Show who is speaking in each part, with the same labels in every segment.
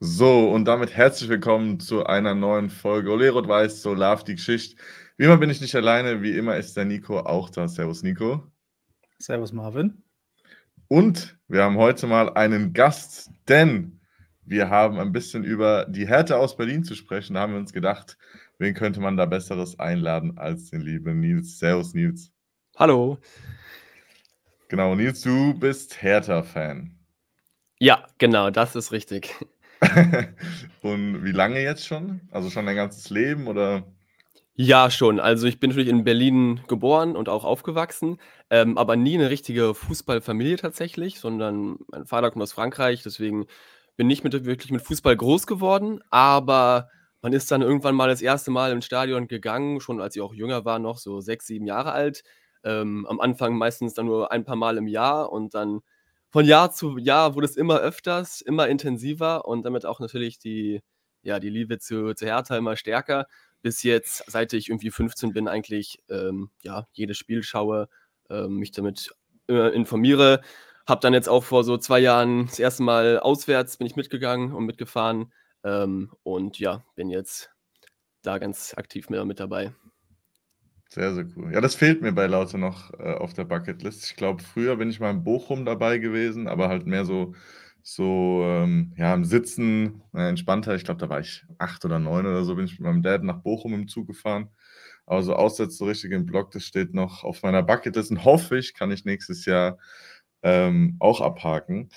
Speaker 1: So, und damit herzlich willkommen zu einer neuen Folge Ole Rot-Weiß, so Love die Geschichte. Wie immer bin ich nicht alleine, wie immer ist der Nico auch da. Servus Nico.
Speaker 2: Servus Marvin.
Speaker 1: Und wir haben heute mal einen Gast, denn wir haben ein bisschen über die Härte aus Berlin zu sprechen. Da haben wir uns gedacht, wen könnte man da Besseres einladen als den lieben Nils. Servus Nils.
Speaker 3: Hallo.
Speaker 1: Genau, Nils, du bist Hertha-Fan.
Speaker 3: Ja, genau, das ist richtig.
Speaker 1: Und wie lange jetzt schon? Also schon dein ganzes Leben oder?
Speaker 3: Ja, schon. Also ich bin natürlich in Berlin geboren und auch aufgewachsen, ähm, aber nie eine richtige Fußballfamilie tatsächlich, sondern mein Vater kommt aus Frankreich, deswegen bin ich mit, wirklich mit Fußball groß geworden, aber man ist dann irgendwann mal das erste Mal ins Stadion gegangen, schon als ich auch jünger war, noch so sechs, sieben Jahre alt. Ähm, am Anfang meistens dann nur ein paar Mal im Jahr und dann von Jahr zu Jahr wurde es immer öfters, immer intensiver und damit auch natürlich die, ja, die Liebe zu, zu Hertha immer stärker. Bis jetzt, seit ich irgendwie 15 bin, eigentlich ähm, ja, jedes Spiel schaue, ähm, mich damit äh, informiere. Habe dann jetzt auch vor so zwei Jahren das erste Mal auswärts bin ich mitgegangen und mitgefahren. Ähm, und ja, bin jetzt da ganz aktiv mit, mit dabei.
Speaker 1: Sehr, sehr cool. Ja, das fehlt mir bei Laute noch äh, auf der Bucketlist. Ich glaube, früher bin ich mal in Bochum dabei gewesen, aber halt mehr so, so ähm, ja, im Sitzen, äh, entspannter. Ich glaube, da war ich acht oder neun oder so, bin ich mit meinem Dad nach Bochum im Zug gefahren. Aber so aussetzt so richtig im Blog, das steht noch auf meiner Bucketlist und hoffe ich, kann ich nächstes Jahr ähm, auch abhaken.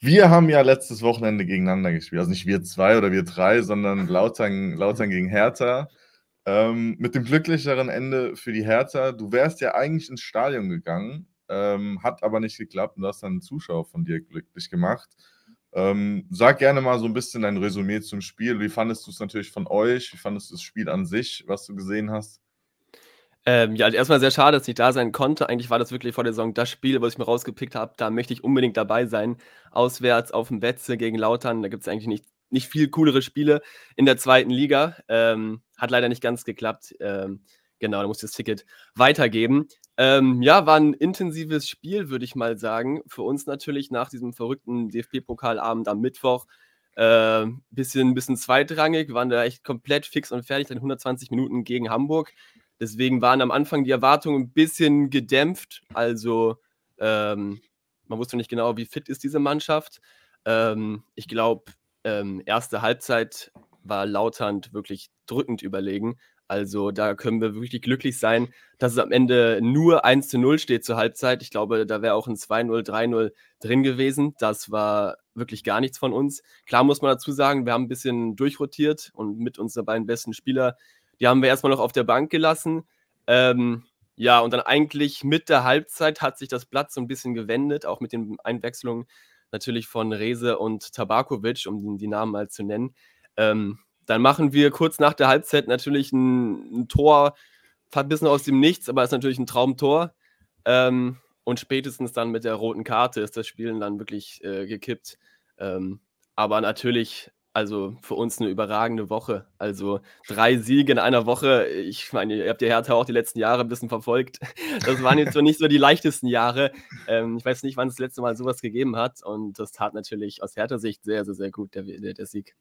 Speaker 1: Wir haben ja letztes Wochenende gegeneinander gespielt. Also nicht wir zwei oder wir drei, sondern Lautern, Lautern gegen Hertha. Ähm, mit dem glücklicheren Ende für die Hertha. Du wärst ja eigentlich ins Stadion gegangen, ähm, hat aber nicht geklappt und du hast dann einen Zuschauer von dir glücklich gemacht. Ähm, sag gerne mal so ein bisschen dein Resümee zum Spiel. Wie fandest du es natürlich von euch? Wie fandest du das Spiel an sich, was du gesehen hast?
Speaker 3: Ähm, ja, also erstmal sehr schade, dass ich da sein konnte. Eigentlich war das wirklich vor der Saison das Spiel, was ich mir rausgepickt habe. Da möchte ich unbedingt dabei sein. Auswärts auf dem Wetze gegen Lautern. Da gibt es eigentlich nicht nicht viel coolere Spiele in der zweiten Liga. Ähm, hat leider nicht ganz geklappt. Ähm, genau, da muss ich das Ticket weitergeben. Ähm, ja, war ein intensives Spiel, würde ich mal sagen. Für uns natürlich nach diesem verrückten DFB-Pokalabend am Mittwoch. Äh, bisschen, bisschen zweitrangig, waren da echt komplett fix und fertig, dann 120 Minuten gegen Hamburg. Deswegen waren am Anfang die Erwartungen ein bisschen gedämpft. Also ähm, man wusste nicht genau, wie fit ist diese Mannschaft. Ähm, ich glaube, ähm, erste Halbzeit war Lauternd wirklich drückend überlegen. Also da können wir wirklich glücklich sein, dass es am Ende nur 1 zu 0 steht zur Halbzeit. Ich glaube, da wäre auch ein 2-0, 3-0 drin gewesen. Das war wirklich gar nichts von uns. Klar muss man dazu sagen, wir haben ein bisschen durchrotiert und mit unseren beiden besten Spieler, die haben wir erstmal noch auf der Bank gelassen. Ähm, ja, und dann eigentlich mit der Halbzeit hat sich das Blatt so ein bisschen gewendet, auch mit den Einwechslungen natürlich von Rese und Tabakovic, um die Namen mal zu nennen. Ähm, dann machen wir kurz nach der Halbzeit natürlich ein, ein Tor, ein bisschen aus dem Nichts, aber ist natürlich ein Traumtor. Ähm, und spätestens dann mit der roten Karte ist das Spiel dann wirklich äh, gekippt. Ähm, aber natürlich also für uns eine überragende Woche. Also drei Siege in einer Woche. Ich meine, ihr habt die Hertha auch die letzten Jahre ein bisschen verfolgt. Das waren jetzt so nicht so die leichtesten Jahre. Ähm, ich weiß nicht, wann es das letzte Mal sowas gegeben hat. Und das tat natürlich aus Hertha-Sicht sehr, sehr, sehr gut, der, der, der Sieg.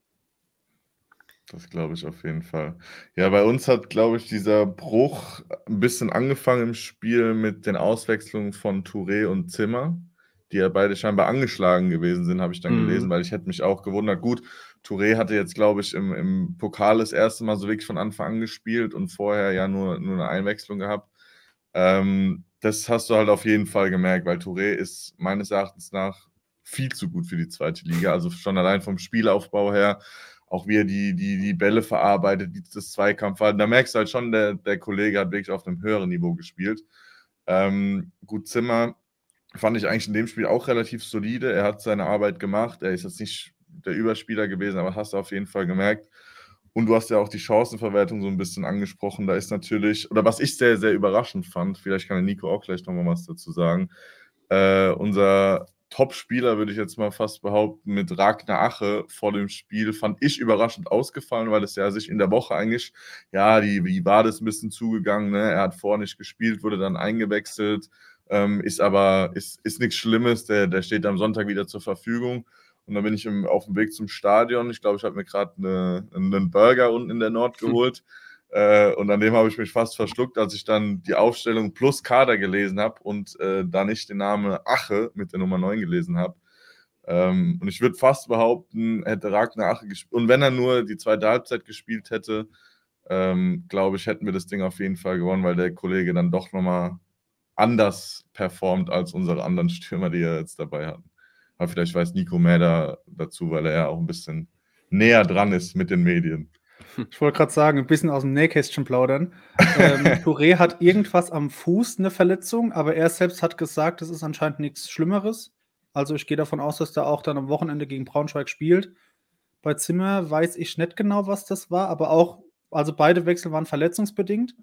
Speaker 1: Das glaube ich auf jeden Fall. Ja, bei uns hat, glaube ich, dieser Bruch ein bisschen angefangen im Spiel mit den Auswechslungen von Touré und Zimmer, die ja beide scheinbar angeschlagen gewesen sind, habe ich dann mhm. gelesen, weil ich hätte mich auch gewundert. Gut, Touré hatte jetzt, glaube ich, im, im Pokal das erste Mal so wirklich von Anfang an gespielt und vorher ja nur, nur eine Einwechslung gehabt. Ähm, das hast du halt auf jeden Fall gemerkt, weil Touré ist meines Erachtens nach viel zu gut für die zweite Liga. Also schon allein vom Spielaufbau her, auch wie er die, die, die Bälle verarbeitet, die, das Zweikampfverhalten. Da merkst du halt schon, der, der Kollege hat wirklich auf einem höheren Niveau gespielt. Ähm, gut, Zimmer fand ich eigentlich in dem Spiel auch relativ solide. Er hat seine Arbeit gemacht. Er ist jetzt nicht der Überspieler gewesen, aber hast du auf jeden Fall gemerkt. Und du hast ja auch die Chancenverwertung so ein bisschen angesprochen. Da ist natürlich, oder was ich sehr, sehr überraschend fand, vielleicht kann der Nico auch gleich nochmal was dazu sagen. Äh, unser Top-Spieler, würde ich jetzt mal fast behaupten, mit Ragnar Ache vor dem Spiel, fand ich überraschend ausgefallen, weil es ja sich in der Woche eigentlich, ja, die, die Wade ist ein bisschen zugegangen. Ne? Er hat vorher nicht gespielt, wurde dann eingewechselt, ähm, ist aber, ist, ist nichts Schlimmes, der, der steht am Sonntag wieder zur Verfügung. Und dann bin ich im, auf dem Weg zum Stadion. Ich glaube, ich habe mir gerade eine, einen Burger unten in der Nord hm. Äh, und an dem habe ich mich fast verschluckt, als ich dann die Aufstellung plus Kader gelesen habe und äh, da nicht den Namen Ache mit der Nummer 9 gelesen habe. Ähm, und ich würde fast behaupten, hätte Ragnar Ache gespielt. Und wenn er nur die zweite Halbzeit gespielt hätte, ähm, glaube ich, hätten wir das Ding auf jeden Fall gewonnen, weil der Kollege dann doch nochmal anders performt als unsere anderen Stürmer, die er jetzt dabei hatten. Aber vielleicht weiß Nico mehr da, dazu, weil er ja auch ein bisschen näher dran ist mit den Medien.
Speaker 2: Ich wollte gerade sagen, ein bisschen aus dem Nähkästchen plaudern. ähm, Touré hat irgendwas am Fuß, eine Verletzung, aber er selbst hat gesagt, es ist anscheinend nichts Schlimmeres. Also ich gehe davon aus, dass er auch dann am Wochenende gegen Braunschweig spielt. Bei Zimmer weiß ich nicht genau, was das war, aber auch, also beide Wechsel waren verletzungsbedingt.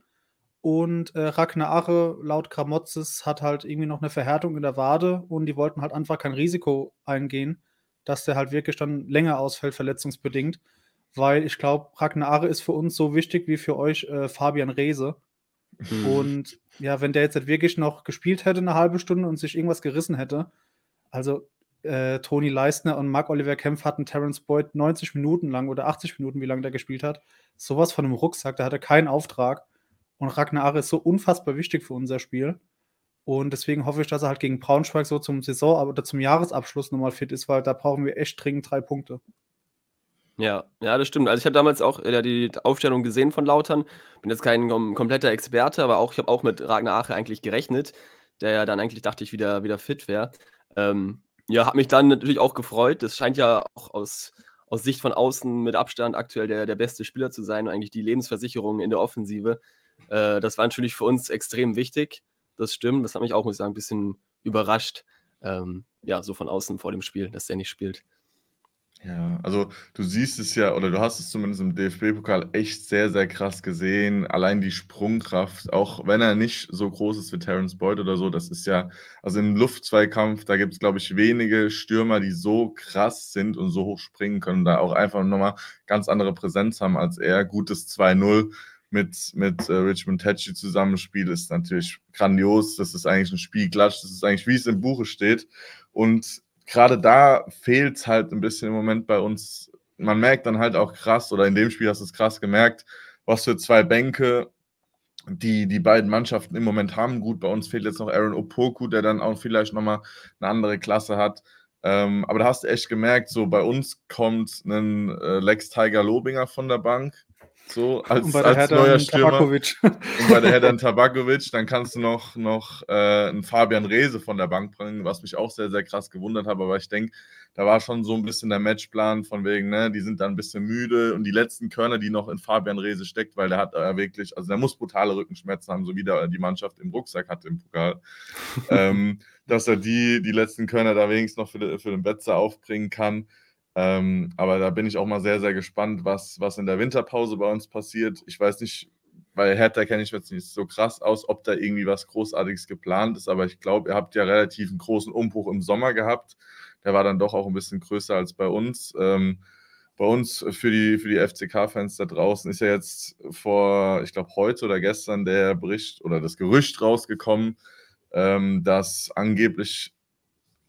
Speaker 2: Und äh, Ragnar Ache, laut Kramotzes, hat halt irgendwie noch eine Verhärtung in der Wade und die wollten halt einfach kein Risiko eingehen, dass der halt wirklich dann länger ausfällt, verletzungsbedingt. Weil ich glaube, Ragnar Ache ist für uns so wichtig wie für euch äh, Fabian Reese. Mhm. Und ja, wenn der jetzt halt wirklich noch gespielt hätte, eine halbe Stunde und sich irgendwas gerissen hätte, also äh, Toni Leistner und Marc-Oliver Kempf hatten Terence Boyd 90 Minuten lang oder 80 Minuten, wie lange der gespielt hat. Sowas von einem Rucksack, da hat er keinen Auftrag. Und Ragnar ist so unfassbar wichtig für unser Spiel. Und deswegen hoffe ich, dass er halt gegen Braunschweig so zum Saison- oder zum Jahresabschluss nochmal fit ist, weil da brauchen wir echt dringend drei Punkte.
Speaker 3: Ja, ja, das stimmt. Also ich habe damals auch äh, die Aufstellung gesehen von Lautern. Bin jetzt kein kom kompletter Experte, aber auch ich habe auch mit Ragnar Ache eigentlich gerechnet, der ja dann eigentlich dachte ich wieder, wieder fit wäre. Ähm, ja, hat mich dann natürlich auch gefreut. Das scheint ja auch aus, aus Sicht von außen mit Abstand aktuell der, der beste Spieler zu sein und eigentlich die Lebensversicherung in der Offensive. Äh, das war natürlich für uns extrem wichtig. Das stimmt. Das hat mich auch, muss ich sagen, ein bisschen überrascht. Ähm, ja, so von außen vor dem Spiel, dass der nicht spielt.
Speaker 1: Ja, also du siehst es ja, oder du hast es zumindest im DFB-Pokal echt sehr, sehr krass gesehen. Allein die Sprungkraft, auch wenn er nicht so groß ist wie Terence Boyd oder so, das ist ja, also im Luftzweikampf, da gibt es, glaube ich, wenige Stürmer, die so krass sind und so hoch springen können, da auch einfach nochmal ganz andere Präsenz haben als er. Gutes 2-0 mit, mit äh, Richmond Tetchy zusammenspielt, ist natürlich grandios. Das ist eigentlich ein Spielklatsch. Das ist eigentlich, wie es im Buche steht. Und gerade da fehlt es halt ein bisschen im Moment bei uns. Man merkt dann halt auch krass, oder in dem Spiel hast du es krass gemerkt, was für zwei Bänke die die beiden Mannschaften im Moment haben. Gut, bei uns fehlt jetzt noch Aaron Opoku, der dann auch vielleicht nochmal eine andere Klasse hat. Ähm, aber da hast du echt gemerkt, so bei uns kommt ein äh, Lex Tiger Lobinger von der Bank, so als, und als neuer Stürmer. Tabakovic. Und bei der Herdan Tabakovic, dann kannst du noch, noch äh, einen Fabian Rehse von der Bank bringen, was mich auch sehr, sehr krass gewundert hat. Aber ich denke, da war schon so ein bisschen der Matchplan von wegen, ne, die sind dann ein bisschen müde und die letzten Körner, die noch in Fabian Rehse steckt, weil der hat äh, wirklich, also der muss brutale Rückenschmerzen haben, so wie der, die Mannschaft im Rucksack hatte im Pokal. ähm, dass er die, die letzten Körner da wenigstens noch für, für den Betzer aufbringen kann. Ähm, aber da bin ich auch mal sehr, sehr gespannt, was, was in der Winterpause bei uns passiert. Ich weiß nicht, weil Hertha kenne ich jetzt nicht so krass aus, ob da irgendwie was Großartiges geplant ist, aber ich glaube, ihr habt ja relativ einen großen Umbruch im Sommer gehabt. Der war dann doch auch ein bisschen größer als bei uns. Ähm, bei uns für die, für die FCK-Fans da draußen ist ja jetzt vor, ich glaube, heute oder gestern der Bericht oder das Gerücht rausgekommen, ähm, dass angeblich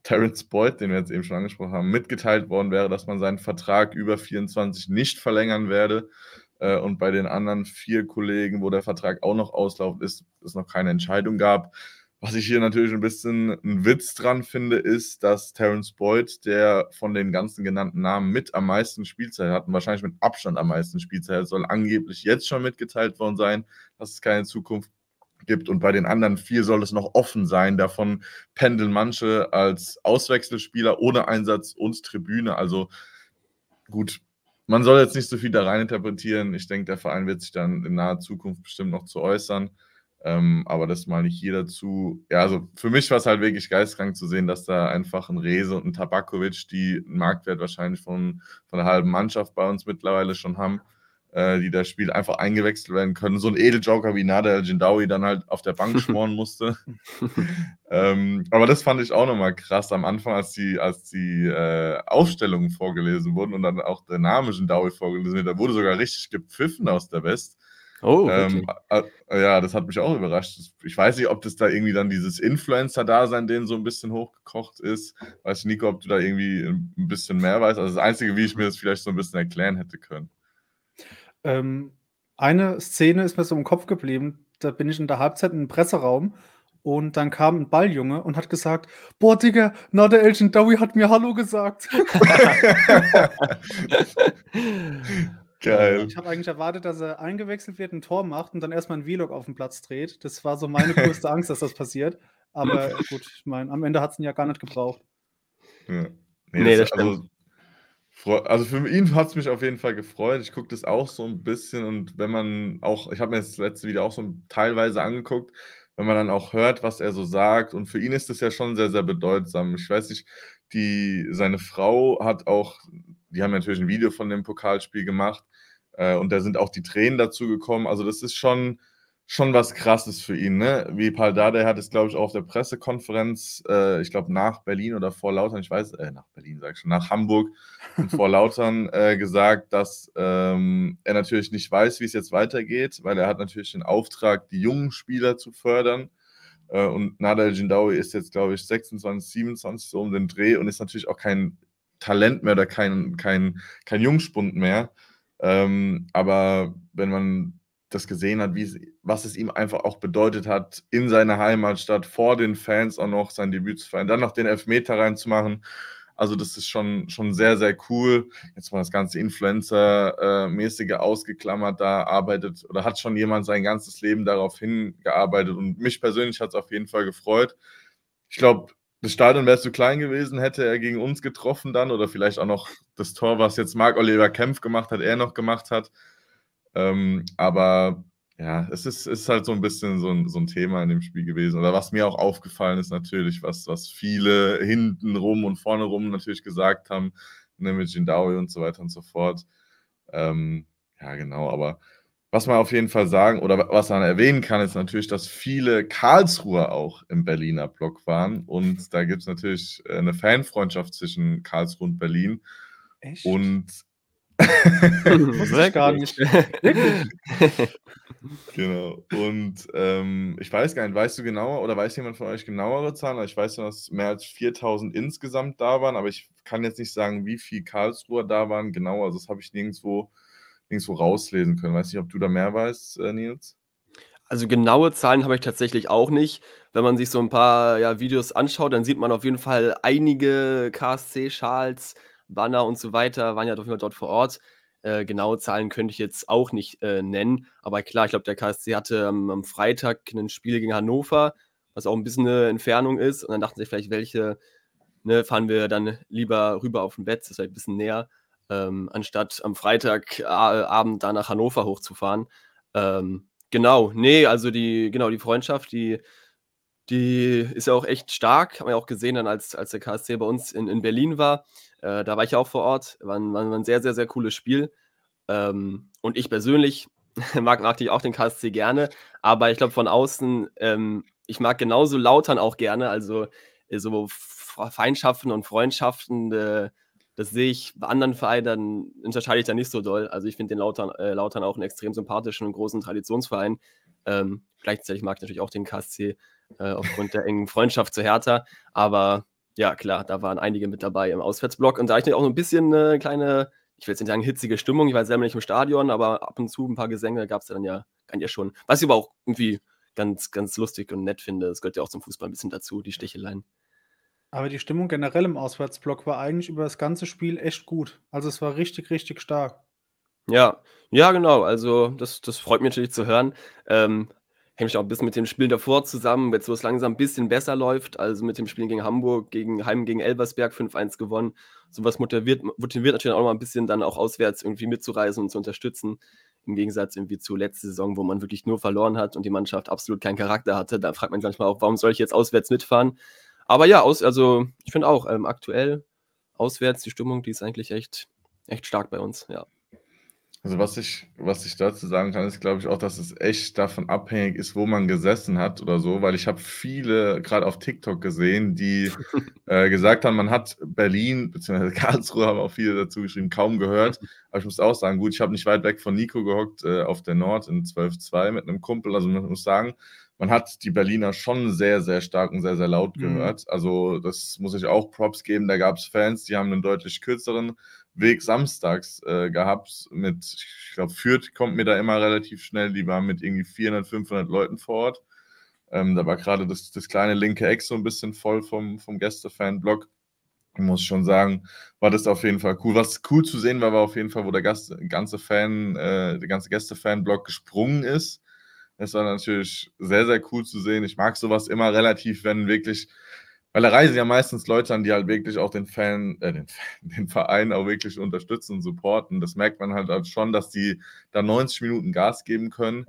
Speaker 1: Terence Boyd, den wir jetzt eben schon angesprochen haben, mitgeteilt worden wäre, dass man seinen Vertrag über 24 nicht verlängern werde. Äh, und bei den anderen vier Kollegen, wo der Vertrag auch noch auslaufen ist, es noch keine Entscheidung gab. Was ich hier natürlich ein bisschen einen Witz dran finde, ist, dass Terence Boyd, der von den ganzen genannten Namen mit am meisten Spielzeit hat und wahrscheinlich mit Abstand am meisten Spielzeit soll angeblich jetzt schon mitgeteilt worden sein, dass es keine Zukunft gibt. Und bei den anderen vier soll es noch offen sein. Davon pendeln manche als Auswechselspieler ohne Einsatz und Tribüne. Also gut, man soll jetzt nicht so viel da rein interpretieren. Ich denke, der Verein wird sich dann in naher Zukunft bestimmt noch zu äußern. Ähm, aber das mal nicht jeder zu. Ja, also für mich war es halt wirklich geistkrank zu sehen, dass da einfach ein Rese und ein Tabakovic, die einen Marktwert wahrscheinlich von, von der halben Mannschaft bei uns mittlerweile schon haben, äh, die das Spiel einfach eingewechselt werden können. So ein Edeljoker wie Nader El-Jindawi dann halt auf der Bank schmoren musste. ähm, aber das fand ich auch nochmal krass am Anfang, als die, als die äh, Aufstellungen vorgelesen wurden und dann auch der Name Jindawi vorgelesen wird. Da wurde sogar richtig gepfiffen aus der West. Oh, ähm, äh, ja, das hat mich auch überrascht. Ich weiß nicht, ob das da irgendwie dann dieses Influencer-Dasein denen so ein bisschen hochgekocht ist. Weiß Nico, ob du da irgendwie ein bisschen mehr weißt. Also das Einzige, wie ich mir das vielleicht so ein bisschen erklären hätte können.
Speaker 2: Ähm, eine Szene ist mir so im Kopf geblieben. Da bin ich in der Halbzeit im Presseraum und dann kam ein Balljunge und hat gesagt: Boah, Digga, na, der Elgin Dowie hat mir Hallo gesagt. Geil. Ich habe eigentlich erwartet, dass er eingewechselt wird, ein Tor macht und dann erstmal ein Vlog auf den Platz dreht. Das war so meine größte Angst, dass das passiert. Aber gut, ich meine, am Ende hat es ihn ja gar nicht gebraucht.
Speaker 1: Ja. Nee, nee das, das also, also für ihn hat es mich auf jeden Fall gefreut. Ich gucke das auch so ein bisschen und wenn man auch, ich habe mir das letzte Video auch so teilweise angeguckt, wenn man dann auch hört, was er so sagt und für ihn ist das ja schon sehr, sehr bedeutsam. Ich weiß nicht, die, seine Frau hat auch, die haben natürlich ein Video von dem Pokalspiel gemacht äh, und da sind auch die Tränen dazu gekommen. Also das ist schon, schon was Krasses für ihn. Ne? Wie Paul Dardai hat es, glaube ich, auch auf der Pressekonferenz, äh, ich glaube nach Berlin oder vor Lautern, ich weiß, äh, nach Berlin sage ich schon, nach Hamburg und vor Lautern äh, gesagt, dass ähm, er natürlich nicht weiß, wie es jetzt weitergeht, weil er hat natürlich den Auftrag, die jungen Spieler zu fördern. Äh, und Nadal Jindawi ist jetzt, glaube ich, 26, 27 so um den Dreh und ist natürlich auch kein Talent mehr oder kein, kein, kein Jungspund mehr. Ähm, aber wenn man das gesehen hat, wie was es ihm einfach auch bedeutet hat, in seiner Heimatstadt vor den Fans auch noch sein Debüt zu feiern, dann noch den Elfmeter reinzumachen. Also das ist schon, schon sehr, sehr cool. Jetzt mal das ganze Influencer-mäßige ausgeklammert, da arbeitet oder hat schon jemand sein ganzes Leben darauf hingearbeitet und mich persönlich hat es auf jeden Fall gefreut. Ich glaube, das Stadion wäre zu klein gewesen, hätte er gegen uns getroffen dann oder vielleicht auch noch das Tor, was jetzt Marc-Oliver Kempf gemacht hat, er noch gemacht hat. Ähm, aber ja, es ist, ist halt so ein bisschen so ein, so ein Thema in dem Spiel gewesen. Oder was mir auch aufgefallen ist, natürlich, was, was viele hinten rum und vorne rum natürlich gesagt haben, ne, mit Jindawi und so weiter und so fort. Ähm, ja, genau, aber was man auf jeden Fall sagen oder was man erwähnen kann, ist natürlich, dass viele Karlsruher auch im Berliner Block waren. Und da gibt es natürlich äh, eine Fanfreundschaft zwischen Karlsruhe und Berlin. Echt? Und
Speaker 2: Ich gar nicht.
Speaker 1: genau. Und ähm, ich weiß gar nicht, weißt du genauer oder weiß jemand von euch genauere Zahlen? Ich weiß, dass mehr als 4000 insgesamt da waren, aber ich kann jetzt nicht sagen, wie viel Karlsruher da waren. Genau, also das habe ich nirgendwo nirgendwo rauslesen können. Weiß nicht, ob du da mehr weißt, äh, Nils?
Speaker 3: Also genaue Zahlen habe ich tatsächlich auch nicht. Wenn man sich so ein paar ja, Videos anschaut, dann sieht man auf jeden Fall einige KSC-Schals, Banner und so weiter, waren ja jeden Fall dort vor Ort. Äh, genaue Zahlen könnte ich jetzt auch nicht äh, nennen. Aber klar, ich glaube, der KSC hatte ähm, am Freitag ein Spiel gegen Hannover, was auch ein bisschen eine Entfernung ist. Und dann dachten sich vielleicht, welche ne, fahren wir dann lieber rüber auf den Bett, das ist halt ein bisschen näher ähm, anstatt am Freitagabend da nach Hannover hochzufahren. Ähm, genau, nee, also die, genau, die Freundschaft, die, die ist ja auch echt stark. Haben wir ja auch gesehen, dann als, als der KSC bei uns in, in Berlin war. Äh, da war ich auch vor Ort. War ein, war ein sehr, sehr, sehr cooles Spiel. Ähm, und ich persönlich mag, mag ich auch den KSC gerne. Aber ich glaube, von außen, ähm, ich mag genauso Lautern auch gerne. Also äh, so Feindschaften und Freundschaften. Äh, das sehe ich bei anderen Vereinen, dann unterscheide ich da nicht so doll. Also ich finde den Lautern, äh, Lautern auch einen extrem sympathischen und großen Traditionsverein. Ähm, gleichzeitig mag ich natürlich auch den KSC äh, aufgrund der engen Freundschaft zu Hertha. Aber ja, klar, da waren einige mit dabei im Auswärtsblock. Und da ich auch so ein bisschen eine kleine, ich will jetzt nicht sagen hitzige Stimmung, ich war selber nicht im Stadion, aber ab und zu ein paar Gesänge gab es dann ja, kann ja schon. Was ich aber auch irgendwie ganz, ganz lustig und nett finde. Das gehört ja auch zum Fußball ein bisschen dazu, die Sticheleien.
Speaker 2: Aber die Stimmung generell im Auswärtsblock war eigentlich über das ganze Spiel echt gut. Also es war richtig, richtig stark.
Speaker 3: Ja, ja, genau. Also das, das freut mich natürlich zu hören. Ähm, hängt auch ein bisschen mit dem Spiel davor zusammen, jetzt wo es langsam ein bisschen besser läuft. Also mit dem Spiel gegen Hamburg, gegen Heim gegen Elversberg 5-1 gewonnen. Sowas motiviert, motiviert natürlich auch mal ein bisschen dann auch auswärts irgendwie mitzureisen und zu unterstützen. Im Gegensatz irgendwie zur letzten Saison, wo man wirklich nur verloren hat und die Mannschaft absolut keinen Charakter hatte. Da fragt man sich manchmal auch, warum soll ich jetzt auswärts mitfahren? Aber ja, aus, also ich finde auch, ähm, aktuell auswärts die Stimmung, die ist eigentlich echt, echt stark bei uns, ja.
Speaker 1: Also was ich, was ich dazu sagen kann, ist, glaube ich, auch, dass es echt davon abhängig ist, wo man gesessen hat oder so, weil ich habe viele gerade auf TikTok gesehen, die äh, gesagt haben, man hat Berlin bzw. Karlsruhe haben auch viele dazu geschrieben, kaum gehört. Aber ich muss auch sagen, gut, ich habe nicht weit weg von Nico gehockt äh, auf der Nord in 12.2 mit einem Kumpel. Also man muss sagen, man hat die Berliner schon sehr, sehr stark und sehr, sehr laut mhm. gehört. Mhm. Also das muss ich auch Props geben. Da gab es Fans, die haben einen deutlich kürzeren Weg samstags äh, gehabt mit, ich glaube, Fürth kommt mir da immer relativ schnell, die waren mit irgendwie 400, 500 Leuten vor Ort. Ähm, da war gerade das, das kleine linke Eck so ein bisschen voll vom, vom Gäste-Fan-Blog. Ich muss schon sagen, war das auf jeden Fall cool. Was cool zu sehen war, war auf jeden Fall, wo der Gast, ganze Fan, äh, der ganze Gäste-Fan-Blog gesprungen ist. Das war natürlich sehr, sehr cool zu sehen. Ich mag sowas immer relativ, wenn wirklich weil da reisen ja meistens Leute an, die halt wirklich auch den Fan, äh, den, den, Verein auch wirklich unterstützen und supporten. Das merkt man halt, halt schon, dass die da 90 Minuten Gas geben können.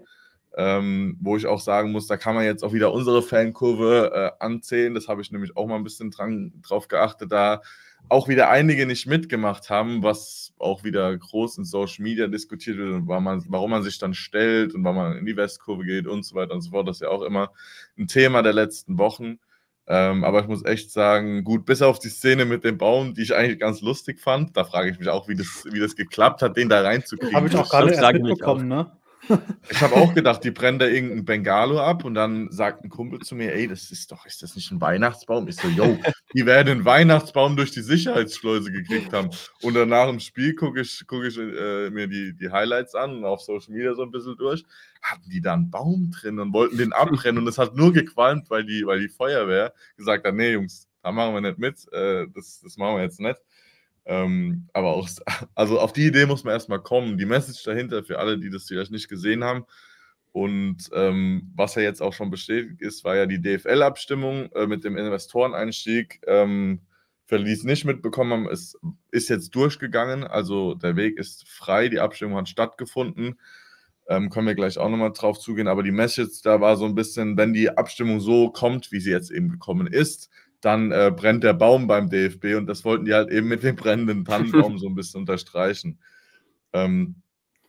Speaker 1: Ähm, wo ich auch sagen muss, da kann man jetzt auch wieder unsere Fankurve äh, anzählen. Das habe ich nämlich auch mal ein bisschen dran, drauf geachtet, da auch wieder einige nicht mitgemacht haben, was auch wieder groß in Social Media diskutiert wird, warum man, warum man sich dann stellt und warum man in die Westkurve geht und so weiter und so fort. Das ist ja auch immer ein Thema der letzten Wochen. Ähm, aber ich muss echt sagen, gut, bis auf die Szene mit dem Baum, die ich eigentlich ganz lustig fand, da frage ich mich auch, wie das, wie das geklappt hat, den da reinzukriegen.
Speaker 2: Habe ich auch gerade erst mitbekommen, ne?
Speaker 1: Ich habe auch gedacht, die brennen da irgendein Bengalo ab und dann sagt ein Kumpel zu mir, ey, das ist doch, ist das nicht ein Weihnachtsbaum? Ich so, yo, die werden einen Weihnachtsbaum durch die Sicherheitsschleuse gekriegt haben. Und danach im Spiel gucke ich, guck ich äh, mir die, die Highlights an und auf Social Media so ein bisschen durch. Hatten die da einen Baum drin und wollten den abbrennen und es hat nur gequalmt, weil die, weil die Feuerwehr gesagt hat, nee, Jungs, da machen wir nicht mit, äh, das, das machen wir jetzt nicht. Ähm, aber auch, also auf die Idee muss man erstmal kommen. Die Message dahinter für alle, die das vielleicht nicht gesehen haben. Und ähm, was ja jetzt auch schon bestätigt ist, war ja die DFL-Abstimmung äh, mit dem Investoreneinstieg. Ähm, für die es nicht mitbekommen haben, es ist jetzt durchgegangen. Also der Weg ist frei, die Abstimmung hat stattgefunden. Ähm, können wir gleich auch nochmal drauf zugehen. Aber die Message da war so ein bisschen, wenn die Abstimmung so kommt, wie sie jetzt eben gekommen ist, dann äh, brennt der Baum beim DFB und das wollten die halt eben mit dem brennenden Tannenbaum so ein bisschen unterstreichen. Ähm,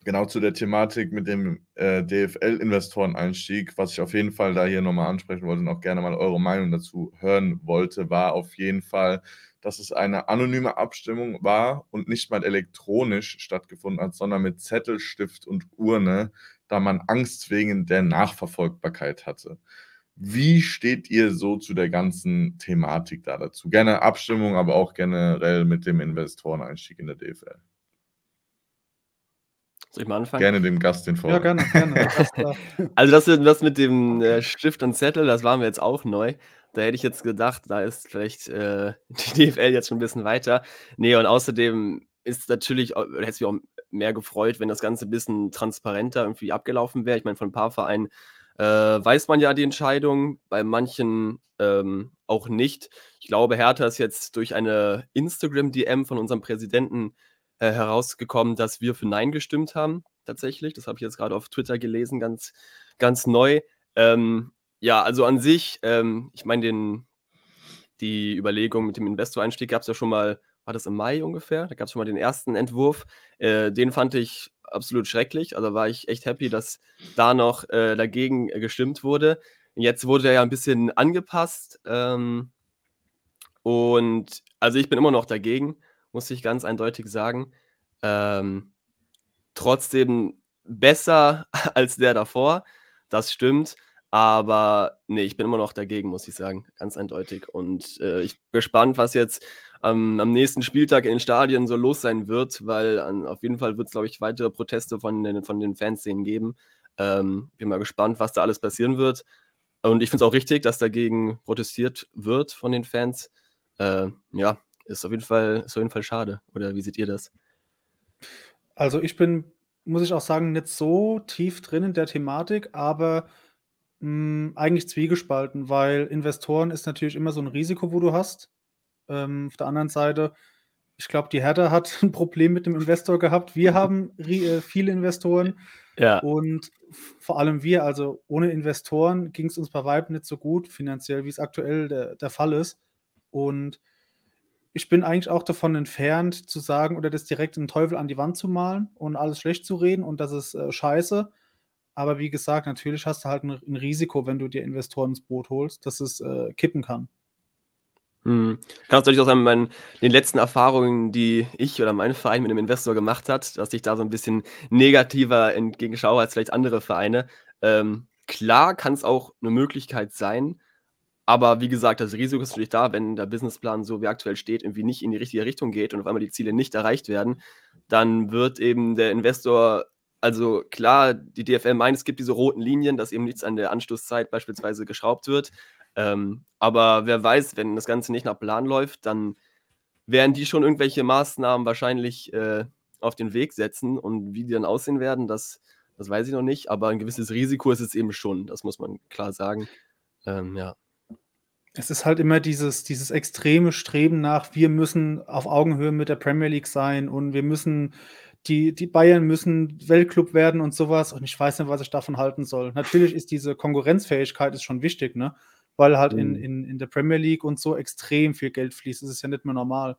Speaker 1: genau zu der Thematik mit dem äh, DFL-Investoreneinstieg, was ich auf jeden Fall da hier nochmal ansprechen wollte und auch gerne mal eure Meinung dazu hören wollte, war auf jeden Fall, dass es eine anonyme Abstimmung war und nicht mal elektronisch stattgefunden hat, sondern mit Zettel, Stift und Urne, da man Angst wegen der Nachverfolgbarkeit hatte. Wie steht ihr so zu der ganzen Thematik da dazu? Gerne Abstimmung, aber auch generell mit dem Investoreneinstieg in der DFL.
Speaker 3: Soll ich mal anfangen?
Speaker 1: Gerne dem Gast den
Speaker 2: Vorrang. Ja, gerne, gerne.
Speaker 3: also das, das mit dem äh, Stift und Zettel, das waren wir jetzt auch neu. Da hätte ich jetzt gedacht, da ist vielleicht äh, die DFL jetzt schon ein bisschen weiter. Nee, und außerdem ist natürlich, hätte es mich auch mehr gefreut, wenn das Ganze ein bisschen transparenter irgendwie abgelaufen wäre. Ich meine, von ein paar Vereinen äh, weiß man ja die Entscheidung, bei manchen ähm, auch nicht. Ich glaube, Hertha ist jetzt durch eine Instagram-DM von unserem Präsidenten äh, herausgekommen, dass wir für Nein gestimmt haben, tatsächlich. Das habe ich jetzt gerade auf Twitter gelesen, ganz, ganz neu. Ähm, ja, also an sich, ähm, ich meine, die Überlegung mit dem Investoreinstieg gab es ja schon mal, war das im Mai ungefähr? Da gab es schon mal den ersten Entwurf. Äh, den fand ich absolut schrecklich. Also war ich echt happy, dass da noch äh, dagegen äh, gestimmt wurde. Jetzt wurde er ja ein bisschen angepasst. Ähm, und also ich bin immer noch dagegen, muss ich ganz eindeutig sagen. Ähm, trotzdem besser als der davor, das stimmt. Aber nee, ich bin immer noch dagegen, muss ich sagen, ganz eindeutig. Und äh, ich bin gespannt, was jetzt am, am, nächsten Spieltag in den Stadien so los sein wird, weil an, auf jeden Fall wird es, glaube ich, weitere Proteste von den, von den Fanszenen geben. Ähm, bin mal gespannt, was da alles passieren wird. Und ich finde es auch richtig, dass dagegen protestiert wird von den Fans. Äh, ja, ist auf, jeden Fall, ist auf jeden Fall schade. Oder wie seht ihr das?
Speaker 2: Also ich bin, muss ich auch sagen, nicht so tief drin in der Thematik, aber mh, hm, eigentlich zwiegespalten, weil Investoren ist natürlich immer so ein Risiko, wo du hast. Ähm, auf der anderen Seite, ich glaube, die Hertha hat ein Problem mit dem Investor gehabt. Wir haben äh, viele Investoren.
Speaker 3: Ja.
Speaker 2: Und vor allem wir, also ohne Investoren ging es uns bei Weitem nicht so gut finanziell, wie es aktuell der, der Fall ist. Und ich bin eigentlich auch davon entfernt, zu sagen oder das direkt den Teufel an die Wand zu malen und alles schlecht zu reden und das ist äh, scheiße. Aber wie gesagt, natürlich hast du halt ein, ein, Risiko, wenn du dir Investoren ins Boot holst, dass es äh, kippen kann.
Speaker 3: Mhm. Kann natürlich auch sagen, mit den letzten Erfahrungen, die ich oder mein Verein mit einem Investor gemacht hat, dass ich da so ein bisschen negativer entgegenschaue als vielleicht andere Vereine. Ähm, klar kann es auch eine Möglichkeit sein, aber wie gesagt, das Risiko ist natürlich da, wenn der Businessplan so wie aktuell steht, irgendwie nicht in die richtige Richtung geht und auf einmal die Ziele nicht erreicht werden, dann wird eben der Investor, also klar, die DFL meint, es gibt diese roten Linien, dass eben nichts an der Anschlusszeit beispielsweise geschraubt wird. Ähm, aber wer weiß, wenn das Ganze nicht nach Plan läuft, dann werden die schon irgendwelche Maßnahmen wahrscheinlich äh, auf den Weg setzen und wie die dann aussehen werden, das, das weiß ich noch nicht. Aber ein gewisses Risiko ist es eben schon, das muss man klar sagen. Ähm, ja.
Speaker 2: Es ist halt immer dieses, dieses extreme Streben nach, wir müssen auf Augenhöhe mit der Premier League sein und wir müssen, die, die Bayern müssen Weltclub werden und sowas. Und ich weiß nicht, was ich davon halten soll. Natürlich ist diese Konkurrenzfähigkeit ist schon wichtig, ne? Weil halt mhm. in, in, in der Premier League und so extrem viel Geld fließt. Das ist ja nicht mehr normal.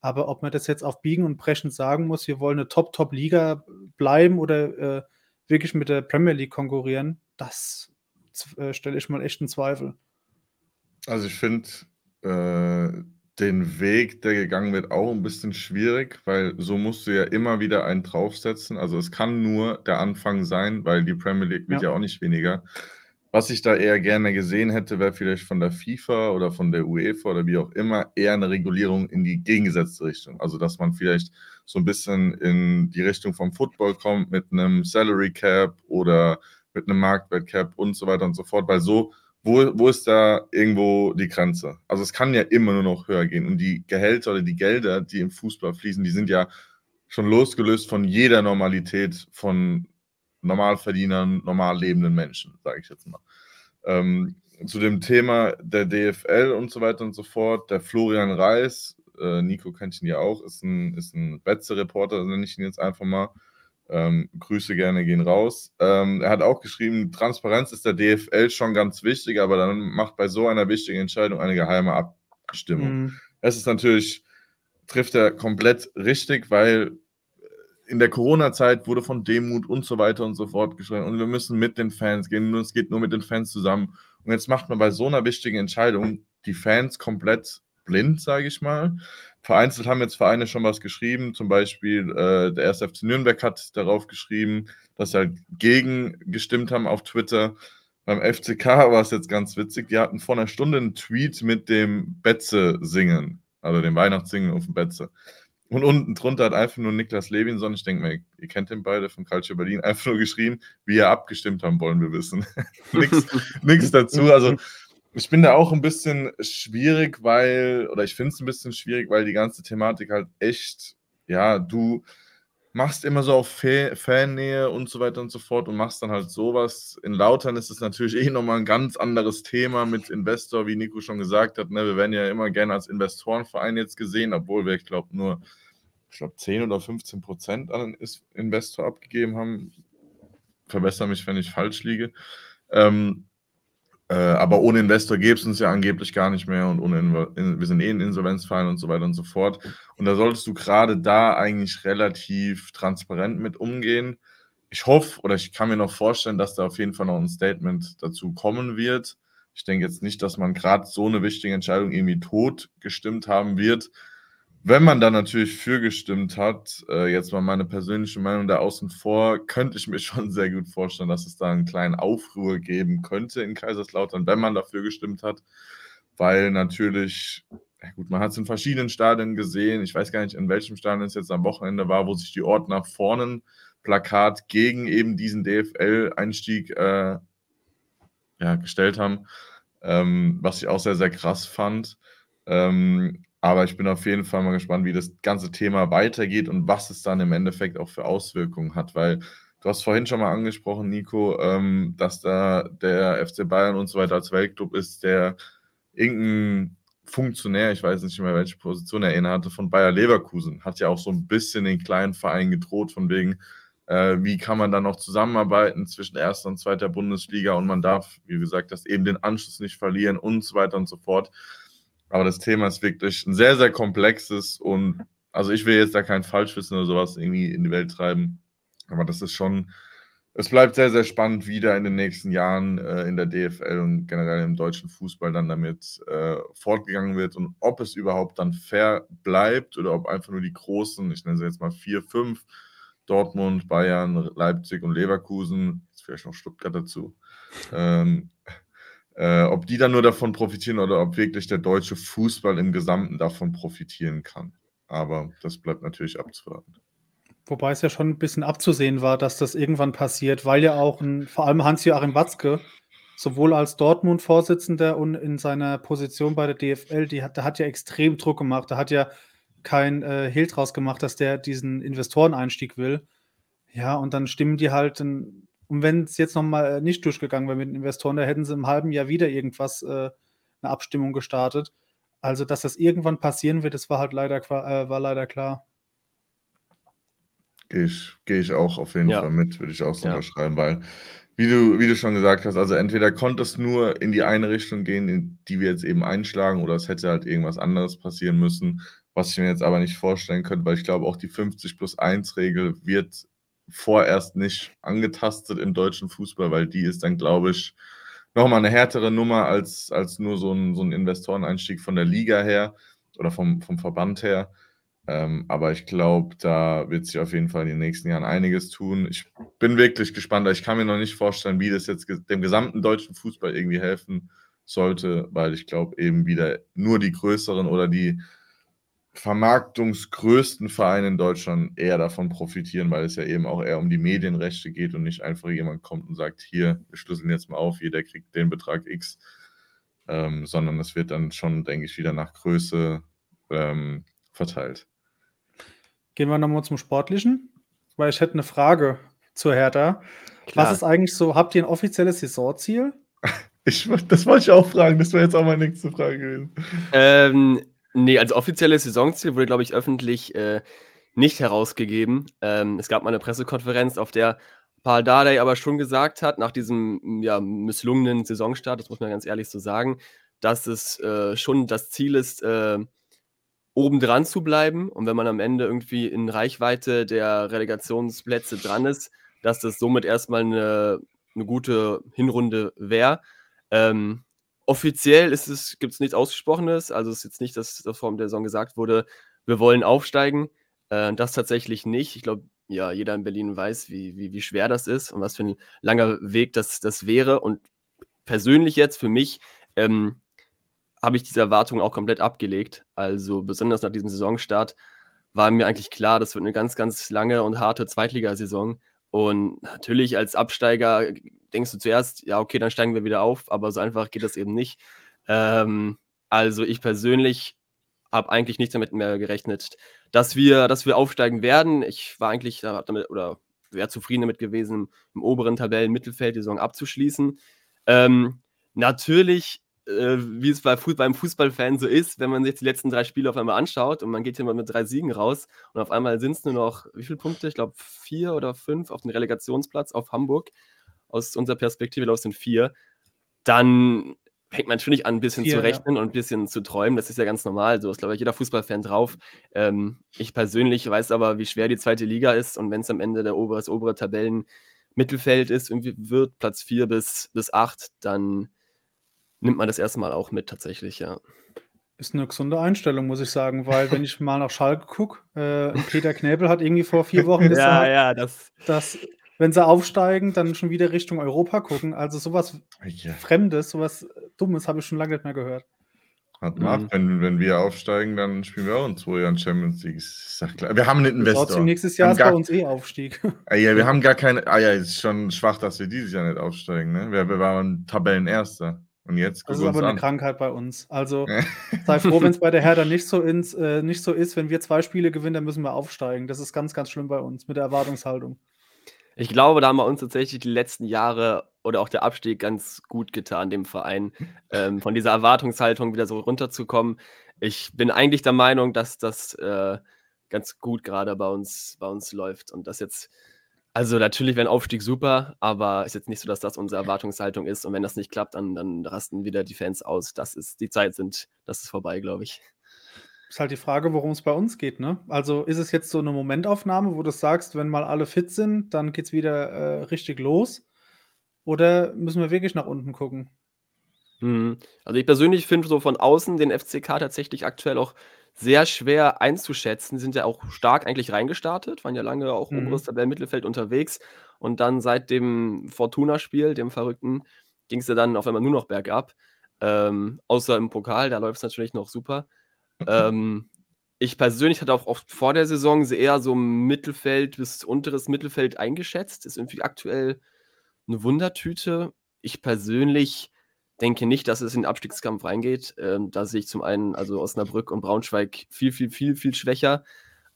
Speaker 2: Aber ob man das jetzt auf Biegen und Brechen sagen muss, wir wollen eine Top-Top-Liga bleiben oder äh, wirklich mit der Premier League konkurrieren, das äh, stelle ich mal echt in Zweifel.
Speaker 1: Also ich finde äh, den Weg, der gegangen wird, auch ein bisschen schwierig, weil so musst du ja immer wieder einen draufsetzen. Also es kann nur der Anfang sein, weil die Premier League wird ja, ja auch nicht weniger. Was ich da eher gerne gesehen hätte, wäre vielleicht von der FIFA oder von der UEFA oder wie auch immer eher eine Regulierung in die gegengesetzte Richtung. Also dass man vielleicht so ein bisschen in die Richtung vom Football kommt mit einem Salary Cap oder mit einem Marktwert Cap und so weiter und so fort, weil so wo, wo ist da irgendwo die Grenze? Also es kann ja immer nur noch höher gehen. Und die Gehälter oder die Gelder, die im Fußball fließen, die sind ja schon losgelöst von jeder Normalität von Normalverdienern, normal lebenden Menschen, sage ich jetzt mal. Ähm, zu dem Thema der DFL und so weiter und so fort, der Florian Reis, äh, Nico kennt ihn ja auch, ist ein, ist ein Betze-Reporter, nenne ich ihn jetzt einfach mal. Ähm, Grüße gerne gehen raus. Ähm, er hat auch geschrieben, Transparenz ist der DFL schon ganz wichtig, aber dann macht bei so einer wichtigen Entscheidung eine geheime Abstimmung. Mhm. Es ist natürlich, trifft er komplett richtig, weil in der Corona-Zeit wurde von Demut und so weiter und so fort geschrieben und wir müssen mit den Fans gehen und es geht nur mit den Fans zusammen. Und jetzt macht man bei so einer wichtigen Entscheidung die Fans komplett blind, sage ich mal. Vereinzelt haben jetzt Vereine schon was geschrieben, zum Beispiel äh, der 1. FC Nürnberg hat darauf geschrieben, dass sie halt gegen gestimmt haben auf Twitter. Beim FCK war es jetzt ganz witzig, die hatten vor einer Stunde einen Tweet mit dem Betze singen, also dem Weihnachtssingen auf dem Betze. Und unten drunter hat einfach nur Niklas Levinson, ich denke mal, ihr kennt den beide von Culture Berlin, einfach nur geschrieben, wie er abgestimmt haben, wollen wir wissen. Nichts dazu. Also ich bin da auch ein bisschen schwierig, weil, oder ich finde es ein bisschen schwierig, weil die ganze Thematik halt echt, ja, du machst immer so auf Fannähe und so weiter und so fort und machst dann halt sowas. In Lautern ist es natürlich eh nochmal ein ganz anderes Thema mit Investor, wie Nico schon gesagt hat. Ne? Wir werden ja immer gerne als Investorenverein jetzt gesehen, obwohl wir, ich glaube, nur ich glaube, 10 oder 15 Prozent an Investor abgegeben haben. Verbessere mich, wenn ich falsch liege. Ähm, äh, aber ohne Investor gäbe es uns ja angeblich gar nicht mehr und ohne in, wir sind eh ein Insolvenzfall und so weiter und so fort. Und da solltest du gerade da eigentlich relativ transparent mit umgehen. Ich hoffe oder ich kann mir noch vorstellen, dass da auf jeden Fall noch ein Statement dazu kommen wird. Ich denke jetzt nicht, dass man gerade so eine wichtige Entscheidung irgendwie tot gestimmt haben wird. Wenn man da natürlich für gestimmt hat, äh, jetzt mal meine persönliche Meinung da außen vor, könnte ich mir schon sehr gut vorstellen, dass es da einen kleinen Aufruhr geben könnte in Kaiserslautern, wenn man dafür gestimmt hat, weil natürlich, ja gut, man hat es in verschiedenen Stadien gesehen. Ich weiß gar nicht, in welchem Stadion es jetzt am Wochenende war, wo sich die Ordner vorne Plakat gegen eben diesen DFL-Einstieg äh, ja, gestellt haben, ähm, was ich auch sehr, sehr krass fand. Ähm, aber ich bin auf jeden Fall mal gespannt, wie das ganze Thema weitergeht und was es dann im Endeffekt auch für Auswirkungen hat, weil du hast vorhin schon mal angesprochen, Nico, ähm, dass da der FC Bayern und so weiter als Weltclub ist, der irgendein Funktionär, ich weiß nicht mehr, welche Position er inne hatte, von Bayer Leverkusen, hat ja auch so ein bisschen den kleinen Verein gedroht, von wegen, äh, wie kann man dann noch zusammenarbeiten zwischen erster und zweiter Bundesliga und man darf, wie gesagt, das eben den Anschluss nicht verlieren und so weiter und so fort. Aber das Thema ist wirklich ein sehr, sehr komplexes und also ich will jetzt da kein Falschwissen oder sowas irgendwie in die Welt treiben. Aber das ist schon, es bleibt sehr, sehr spannend, wie da in den nächsten Jahren äh, in der DFL und generell im deutschen Fußball dann damit äh, fortgegangen wird und ob es überhaupt dann fair bleibt oder ob einfach nur die großen, ich nenne sie jetzt mal vier, fünf, Dortmund, Bayern, Leipzig und Leverkusen, jetzt vielleicht noch Stuttgart dazu, ähm, äh, ob die dann nur davon profitieren oder ob wirklich der deutsche Fußball im Gesamten davon profitieren kann. Aber das bleibt natürlich abzuwarten.
Speaker 2: Wobei es ja schon ein bisschen abzusehen war, dass das irgendwann passiert, weil ja auch ein, vor allem Hans-Joachim Watzke, sowohl als Dortmund-Vorsitzender und in seiner Position bei der DFL, die hat, der hat ja extrem Druck gemacht. Da hat ja kein äh, Hehl draus gemacht, dass der diesen Investoreneinstieg will. Ja, und dann stimmen die halt, in, und wenn es jetzt nochmal nicht durchgegangen wäre mit den Investoren, da hätten sie im halben Jahr wieder irgendwas, äh, eine Abstimmung gestartet. Also, dass das irgendwann passieren wird, das war halt leider, äh, war leider klar.
Speaker 1: Gehe ich, geh ich auch auf jeden ja. Fall mit, würde ich auch so ja. unterschreiben, weil, wie du, wie du schon gesagt hast, also entweder konnte es nur in die eine Richtung gehen, in die wir jetzt eben einschlagen, oder es hätte halt irgendwas anderes passieren müssen, was ich mir jetzt aber nicht vorstellen könnte, weil ich glaube, auch die 50 plus 1 Regel wird vorerst nicht angetastet im deutschen Fußball, weil die ist dann, glaube ich, nochmal eine härtere Nummer als, als nur so ein, so ein Investoreneinstieg von der Liga her oder vom, vom Verband her. Ähm, aber ich glaube, da wird sich auf jeden Fall in den nächsten Jahren einiges tun. Ich bin wirklich gespannt. Ich kann mir noch nicht vorstellen, wie das jetzt dem gesamten deutschen Fußball irgendwie helfen sollte, weil ich glaube eben wieder nur die größeren oder die vermarktungsgrößten Vereine in Deutschland eher davon profitieren, weil es ja eben auch eher um die Medienrechte geht und nicht einfach jemand kommt und sagt, hier, wir schlüsseln jetzt mal auf, jeder kriegt den Betrag X, ähm, sondern es wird dann schon, denke ich, wieder nach Größe ähm, verteilt.
Speaker 2: Gehen wir nochmal zum Sportlichen, weil ich hätte eine Frage zur Hertha. Klar. Was ist eigentlich so, habt ihr ein offizielles Saisonziel?
Speaker 1: Ich, das wollte ich auch fragen, das wäre jetzt auch meine nächste Frage gewesen.
Speaker 3: Ähm, Nee, also offizielles Saisonziel wurde, glaube ich, öffentlich äh, nicht herausgegeben. Ähm, es gab mal eine Pressekonferenz, auf der Paul Dardai aber schon gesagt hat, nach diesem ja, misslungenen Saisonstart, das muss man ganz ehrlich so sagen, dass es äh, schon das Ziel ist, äh, oben dran zu bleiben. Und wenn man am Ende irgendwie in Reichweite der Relegationsplätze dran ist, dass das somit erstmal eine, eine gute Hinrunde wäre. Ähm, offiziell ist es, gibt es nichts Ausgesprochenes. Also es ist jetzt nicht, dass das vor der Saison gesagt wurde, wir wollen aufsteigen. Äh, das tatsächlich nicht. Ich glaube, ja, jeder in Berlin weiß, wie, wie, wie schwer das ist und was für ein langer Weg das, das wäre. Und persönlich jetzt für mich ähm, habe ich diese Erwartungen auch komplett abgelegt. Also besonders nach diesem Saisonstart war mir eigentlich klar, das wird eine ganz, ganz lange und harte Zweitligasaison. Und natürlich als Absteiger denkst du zuerst, ja, okay, dann steigen wir wieder auf, aber so einfach geht das eben nicht. Ähm, also ich persönlich habe eigentlich nicht damit mehr gerechnet, dass wir, dass wir aufsteigen werden. Ich war eigentlich damit oder wäre zufrieden damit gewesen, im oberen Tabellenmittelfeld die Saison abzuschließen. Ähm, natürlich, äh, wie es bei, beim Fußballfan so ist, wenn man sich die letzten drei Spiele auf einmal anschaut und man geht hier mal mit drei Siegen raus und auf einmal sind es nur noch, wie viele Punkte? Ich glaube, vier oder fünf auf dem Relegationsplatz auf Hamburg aus unserer Perspektive aus den vier, dann fängt man natürlich an, ein bisschen vier, zu rechnen ja. und ein bisschen zu träumen. Das ist ja ganz normal. So ist, glaube ich, jeder Fußballfan drauf. Ähm, ich persönlich weiß aber, wie schwer die zweite Liga ist. Und wenn es am Ende der obere, das obere Tabellenmittelfeld ist, irgendwie wird Platz vier bis, bis acht, dann nimmt man das erstmal auch mit, tatsächlich, ja.
Speaker 2: Ist eine gesunde Einstellung, muss ich sagen, weil wenn ich mal nach Schalke gucke, äh, Peter Knäbel hat irgendwie vor vier Wochen gesagt,
Speaker 3: ja, ja, das,
Speaker 2: dass wenn sie aufsteigen, dann schon wieder Richtung Europa gucken. Also sowas ja. Fremdes, sowas Dummes habe ich schon lange nicht mehr gehört.
Speaker 1: Hat mal mhm. wenn, wenn wir aufsteigen, dann spielen wir auch in zwei Jahren Champions League. Sag klar. Wir haben einen Investor. Trotzdem
Speaker 2: nächstes Jahr ist bei uns eh Aufstieg.
Speaker 1: Ah, ja, wir haben gar keine. Ah ja, ist schon schwach, dass wir dieses Jahr nicht aufsteigen. Ne? Wir, wir waren Tabellenerster. Und jetzt
Speaker 2: Das ist aber eine an. Krankheit bei uns. Also sei froh, wenn es bei der Hertha nicht so, ins, äh, nicht so ist. Wenn wir zwei Spiele gewinnen, dann müssen wir aufsteigen. Das ist ganz, ganz schlimm bei uns mit der Erwartungshaltung.
Speaker 3: Ich glaube, da haben wir uns tatsächlich die letzten Jahre oder auch der Abstieg ganz gut getan, dem Verein, ähm, von dieser Erwartungshaltung wieder so runterzukommen. Ich bin eigentlich der Meinung, dass das äh, ganz gut gerade bei uns, bei uns läuft und dass jetzt Also natürlich wäre ein Aufstieg super, aber ist jetzt nicht so, dass das unsere Erwartungshaltung ist. Und wenn das nicht klappt, dann, dann rasten wieder die Fans aus. Das ist, die Zeit sind, das ist vorbei, glaube ich.
Speaker 2: Ist halt die Frage, worum es bei uns geht, ne? Also ist es jetzt so eine Momentaufnahme, wo du sagst, wenn mal alle fit sind, dann geht es wieder äh, richtig los? Oder müssen wir wirklich nach unten gucken?
Speaker 3: Mhm. Also ich persönlich finde so von außen den FCK tatsächlich aktuell auch sehr schwer einzuschätzen. Sind ja auch stark eigentlich reingestartet, waren ja lange auch
Speaker 2: Mhm.
Speaker 3: oberes Tabellenmittelfeld unterwegs und dann seit dem Fortuna-Spiel, dem Verrückten, ging es ja dann auf einmal nur noch bergab. Ähm, außer im Pokal, da läuft es natürlich noch super. Ähm, ich persönlich hatte auch oft vor der Saison sie eher so Mittelfeld bis unteres Mittelfeld eingeschätzt. Ist irgendwie aktuell eine Wundertüte. Ich persönlich denke nicht, dass es in den Abstiegskampf reingeht. Ähm, da sehe ich zum einen also Osnabrück und Braunschweig viel, viel, viel, viel schwächer.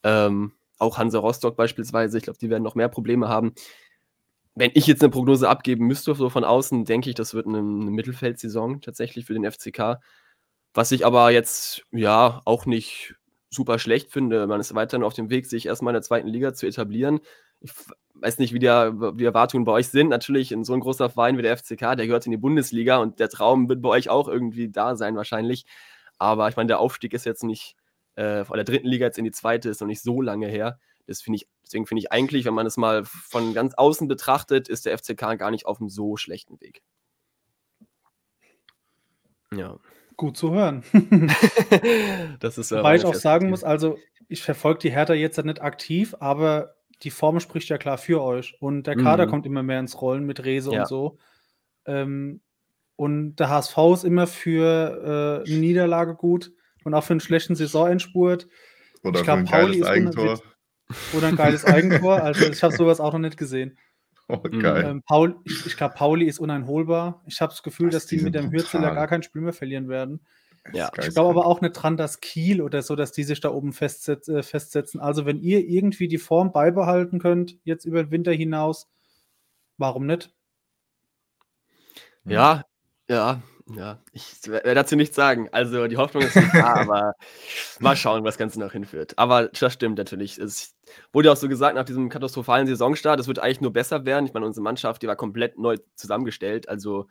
Speaker 3: Ähm, auch Hansa Rostock beispielsweise. Ich glaube, die werden noch mehr Probleme haben. Wenn ich jetzt eine Prognose abgeben müsste, so von außen, denke ich, das wird eine, eine Mittelfeldsaison tatsächlich für den FCK. Was ich aber jetzt ja auch nicht super schlecht finde. Man ist weiterhin auf dem Weg, sich erstmal in der zweiten Liga zu etablieren. Ich weiß nicht, wie die, wie Erwartungen bei euch sind. Natürlich, in so ein großer Verein wie der FCK, der gehört in die Bundesliga und der Traum wird bei euch auch irgendwie da sein, wahrscheinlich. Aber ich meine, der Aufstieg ist jetzt nicht äh, von der dritten Liga jetzt in die zweite, ist noch nicht so lange her. Das finde ich, deswegen finde ich eigentlich, wenn man es mal von ganz außen betrachtet, ist der FCK gar nicht auf einem so schlechten Weg. Ja.
Speaker 2: Gut zu hören.
Speaker 3: das ist,
Speaker 2: Wobei ich auch sagen muss, also ich verfolge die Hertha jetzt nicht aktiv, aber die Form spricht ja klar für euch. Und der Kader
Speaker 3: Mhm.
Speaker 2: kommt immer mehr ins Rollen mit Rese
Speaker 3: Ja.
Speaker 2: und so. Ähm, und der HSV ist immer für äh, eine Niederlage gut und auch für einen schlechten Saisonendspurt.
Speaker 1: Oder
Speaker 2: Ich glaub,
Speaker 1: für ein
Speaker 2: Pauli
Speaker 1: geiles
Speaker 2: ist
Speaker 1: Eigentor.
Speaker 2: Oder ein geiles Eigentor. Also ich habe sowas auch noch nicht gesehen.
Speaker 1: Oh,
Speaker 3: Mhm.
Speaker 1: geil.
Speaker 2: Ähm, Paul, ich, ich glaube, Pauli ist uneinholbar. Ich habe das Gefühl, dass die mit dem Hürzeler
Speaker 1: brutal.
Speaker 2: gar kein Spiel mehr verlieren werden.
Speaker 3: Ja.
Speaker 2: Ich glaube aber auch nicht dran, dass Kiel oder so, dass die sich da oben festsetz, äh, festsetzen. Also wenn ihr irgendwie die Form beibehalten könnt, jetzt über den Winter hinaus, warum nicht?
Speaker 3: Ja, ja, ja. Ich werde dazu nichts sagen. Also die Hoffnung ist nicht da, aber mal schauen, was das Ganze noch hinführt. Aber das stimmt natürlich. Es wurde ja auch so gesagt nach diesem katastrophalen Saisonstart, es wird eigentlich nur besser werden. Ich meine, unsere Mannschaft, die war komplett neu zusammengestellt. Also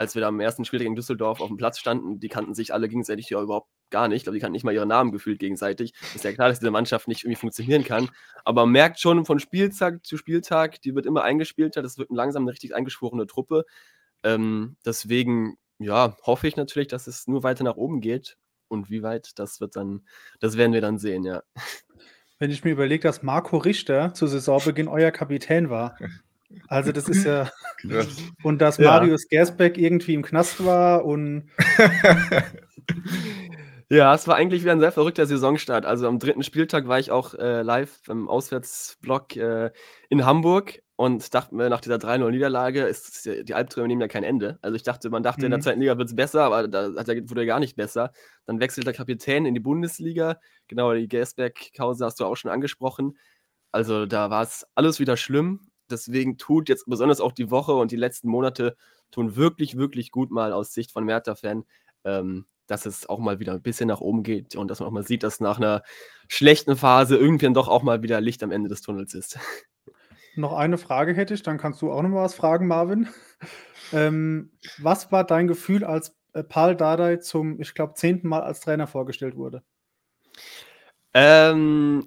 Speaker 3: als wir da am ersten Spiel gegen Düsseldorf auf dem Platz standen, die kannten sich alle gegenseitig ja überhaupt gar nicht. Ich glaube, die kannten nicht mal ihre Namen gefühlt gegenseitig. Ist ja klar, dass diese Mannschaft nicht irgendwie funktionieren kann. Aber man merkt schon von Spieltag zu Spieltag, die wird immer eingespielter. Das wird langsam eine richtig eingeschworene Truppe. Ähm, deswegen, ja, hoffe ich natürlich, dass es nur weiter nach oben geht. Und wie weit, das wird dann, das werden wir dann sehen, ja.
Speaker 2: Wenn ich mir überlege, dass Marco Richter zu Saisonbeginn euer Kapitän war. Also das ist ja. Und dass
Speaker 3: Ja.
Speaker 2: Marius Gersbeck irgendwie im Knast war und
Speaker 3: Ja, es war eigentlich wieder ein sehr verrückter Saisonstart. Also am dritten Spieltag war ich auch äh, live im Auswärtsblock äh, in Hamburg und dachte mir, nach dieser 3-0-Niederlage ist ist ja- die Albträume nehmen ja kein Ende. Also ich dachte, man dachte, in der
Speaker 2: Mhm.
Speaker 3: zweiten Liga wird es besser, aber da wurde er gar nicht besser. Dann wechselt der Kapitän in die Bundesliga. Genau, die Gersbeck-Kause hast du auch schon angesprochen. Also da war es alles wieder schlimm. Deswegen tut jetzt besonders auch die Woche und die letzten Monate tun wirklich, wirklich gut mal aus Sicht von Merta-Fan, ähm, dass es auch mal wieder ein bisschen nach oben geht und dass man auch mal sieht, dass nach einer schlechten Phase irgendwie dann doch auch mal wieder Licht am Ende des Tunnels ist.
Speaker 2: noch eine Frage hätte ich, dann kannst du auch noch mal was fragen, Marvin. Ähm, was war dein Gefühl, als äh, Paul Dardai zum, ich glaube, zehnten Mal als Trainer vorgestellt wurde?
Speaker 3: Ähm,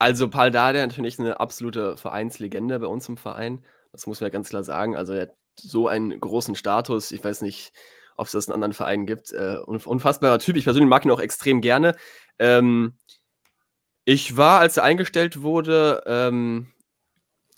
Speaker 3: also Paul Dardai natürlich eine absolute Vereinslegende bei uns im Verein. Das muss man ja ganz klar sagen. Also er hat so einen großen Status. Ich weiß nicht, ob es das in anderen Vereinen gibt. Äh, unf- unfassbarer Typ. Ich persönlich mag ihn auch extrem gerne. Ähm, ich war, als er eingestellt wurde, ähm,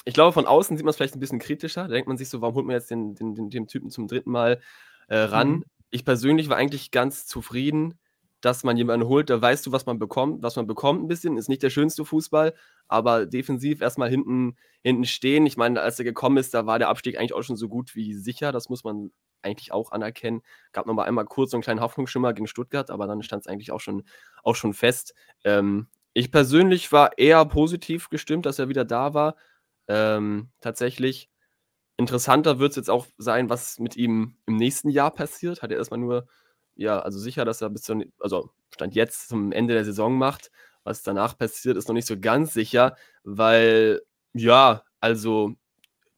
Speaker 3: ich glaube, von außen sieht man es vielleicht ein bisschen kritischer. Da denkt man sich so, warum holt man jetzt den, den, den, den Typen zum dritten Mal äh, ran?
Speaker 2: Mhm.
Speaker 3: Ich persönlich war eigentlich ganz zufrieden, dass man jemanden holt, da weißt du, was man bekommt, was man bekommt ein bisschen. Ist nicht der schönste Fußball, aber defensiv erstmal hinten, hinten stehen. Ich meine, als er gekommen ist, da war der Abstieg eigentlich auch schon so gut wie sicher. Das muss man eigentlich auch anerkennen. Gab noch mal einmal kurz so einen kleinen Hoffnungsschimmer gegen Stuttgart, aber dann stand es eigentlich auch schon, auch schon fest. Ähm, ich persönlich war eher positiv gestimmt, dass er wieder da war. Ähm, tatsächlich. Interessanter wird es jetzt auch sein, was mit ihm im nächsten Jahr passiert. Hat er erstmal nur, ja, also sicher, dass er bis zum, also Stand jetzt zum Ende der Saison macht. Was danach passiert, ist noch nicht so ganz sicher, weil, ja, Also,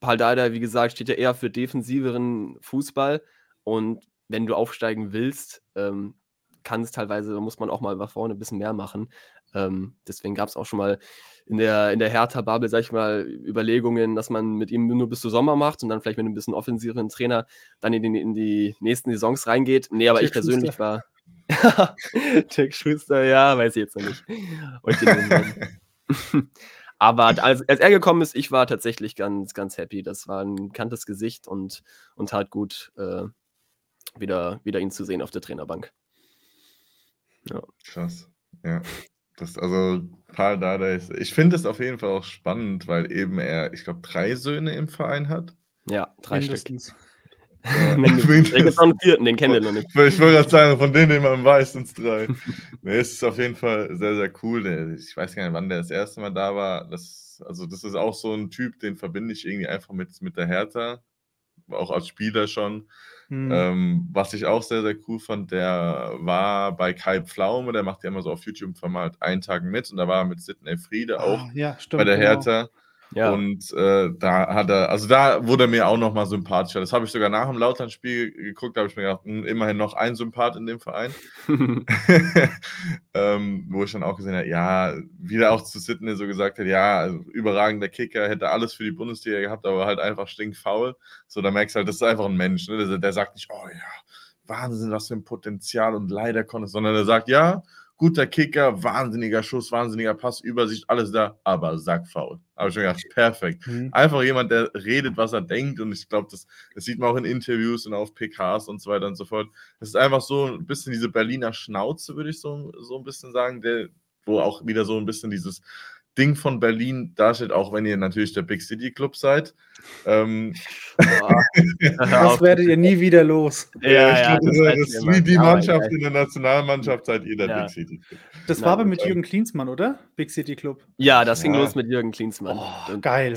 Speaker 3: Paldada, wie gesagt, steht ja eher für defensiveren Fußball und wenn du aufsteigen willst, ähm, kann es teilweise muss man auch mal nach vorne ein bisschen mehr machen. Ähm, deswegen gab es auch schon mal in der in der Hertha-Bubble, sage ich mal, Überlegungen, dass man mit ihm nur bis zu Sommer macht und dann vielleicht mit einem bisschen offensiveren Trainer dann in die in die nächsten Saisons reingeht. Ne, aber ich
Speaker 2: Dirk
Speaker 3: persönlich
Speaker 2: Schuster.
Speaker 3: war Dirk Schuster, ja, weiß ich jetzt noch nicht. Ich Aber als als er gekommen ist, ich war tatsächlich ganz ganz happy. Das war 'n bekanntes Gesicht und und tat gut, äh, wieder wieder ihn zu sehen auf der Trainerbank. Ja.
Speaker 1: Krass, ja. Das also, Paul Dardai ist ich finde es auf jeden Fall auch spannend, weil eben er, ich glaube, 3 Söhne im Verein hat.
Speaker 3: Ja, 3 Stück.
Speaker 2: Mindestens.
Speaker 1: Ja,
Speaker 3: Mindestens. Da gibt's noch 'n 4., den kennen wir noch nicht.
Speaker 1: Ich wollte grad sagen, von denen, den man weiß, sind's 3. Ne, es ist auf jeden Fall sehr, sehr cool. Ich weiß gar nicht, wann der das erste Mal da war. Das also, das ist auch so 'n Typ, den verbinde ich irgendwie einfach mit mit der Hertha, auch als Spieler schon.
Speaker 2: Mhm.
Speaker 1: Ähm, was ich auch sehr, sehr cool fand, der war bei Kai Pflaume, der macht ja immer so auf YouTube Format „Einen Tag mit“ und da war er mit Sidney Friede auch
Speaker 2: Ah, ja,
Speaker 1: bei
Speaker 2: stimmt,
Speaker 1: der
Speaker 2: genau.
Speaker 3: Ja.
Speaker 1: Und, äh, da hat er also, da wurde er mir auch noch mal sympathischer. Das habe ich sogar nach dem Lautern-Spiel geguckt, da habe ich mir gedacht: „Hm, immerhin noch ein Sympath in dem Verein.“ Ähm, wo ich dann auch gesehen habe, ja, wie der auch zu Sidney so gesagt hat: „Ja, also, überragender Kicker, hätte alles für die Bundesliga gehabt, aber halt einfach stinkfaul.“ So, da merkst du halt, das ist einfach 'n Mensch, ne? Der der sagt nicht: „Oh ja, Wahnsinn, was für 'n Potenzial und leider konnte“ sondern er sagt: „Ja, guter Kicker, wahnsinniger Schuss, wahnsinniger Pass, Übersicht, alles da, aber sackfaul.“ Habe ich mir gedacht: „Perfekt.“
Speaker 2: Mhm.
Speaker 1: Einfach jemand, der redet, was er denkt und ich glaube, das das sieht man auch in Interviews und auf PKs und so weiter und so fort. Es ist einfach so 'n bisschen diese Berliner Schnauze, würde ich so so 'n bisschen sagen, der wo auch wieder so 'n bisschen dieses Ding von Berlin darstellt, auch wenn ihr natürlich der Big City Club seid. Ähm,
Speaker 2: Das werdet ihr nie wieder los.
Speaker 3: Ja,
Speaker 1: ja,
Speaker 3: ja,
Speaker 1: ich glaube,
Speaker 3: das
Speaker 1: das ist wie die Mannschaft in der Nationalmannschaft seid ihr der
Speaker 3: Ja.
Speaker 1: Big City Club.
Speaker 2: Das war aber mit Jürgen Klinsmann, oder? Big City Club?
Speaker 3: Ja, das ging los mit Jürgen Klinsmann.
Speaker 2: Oh, geil.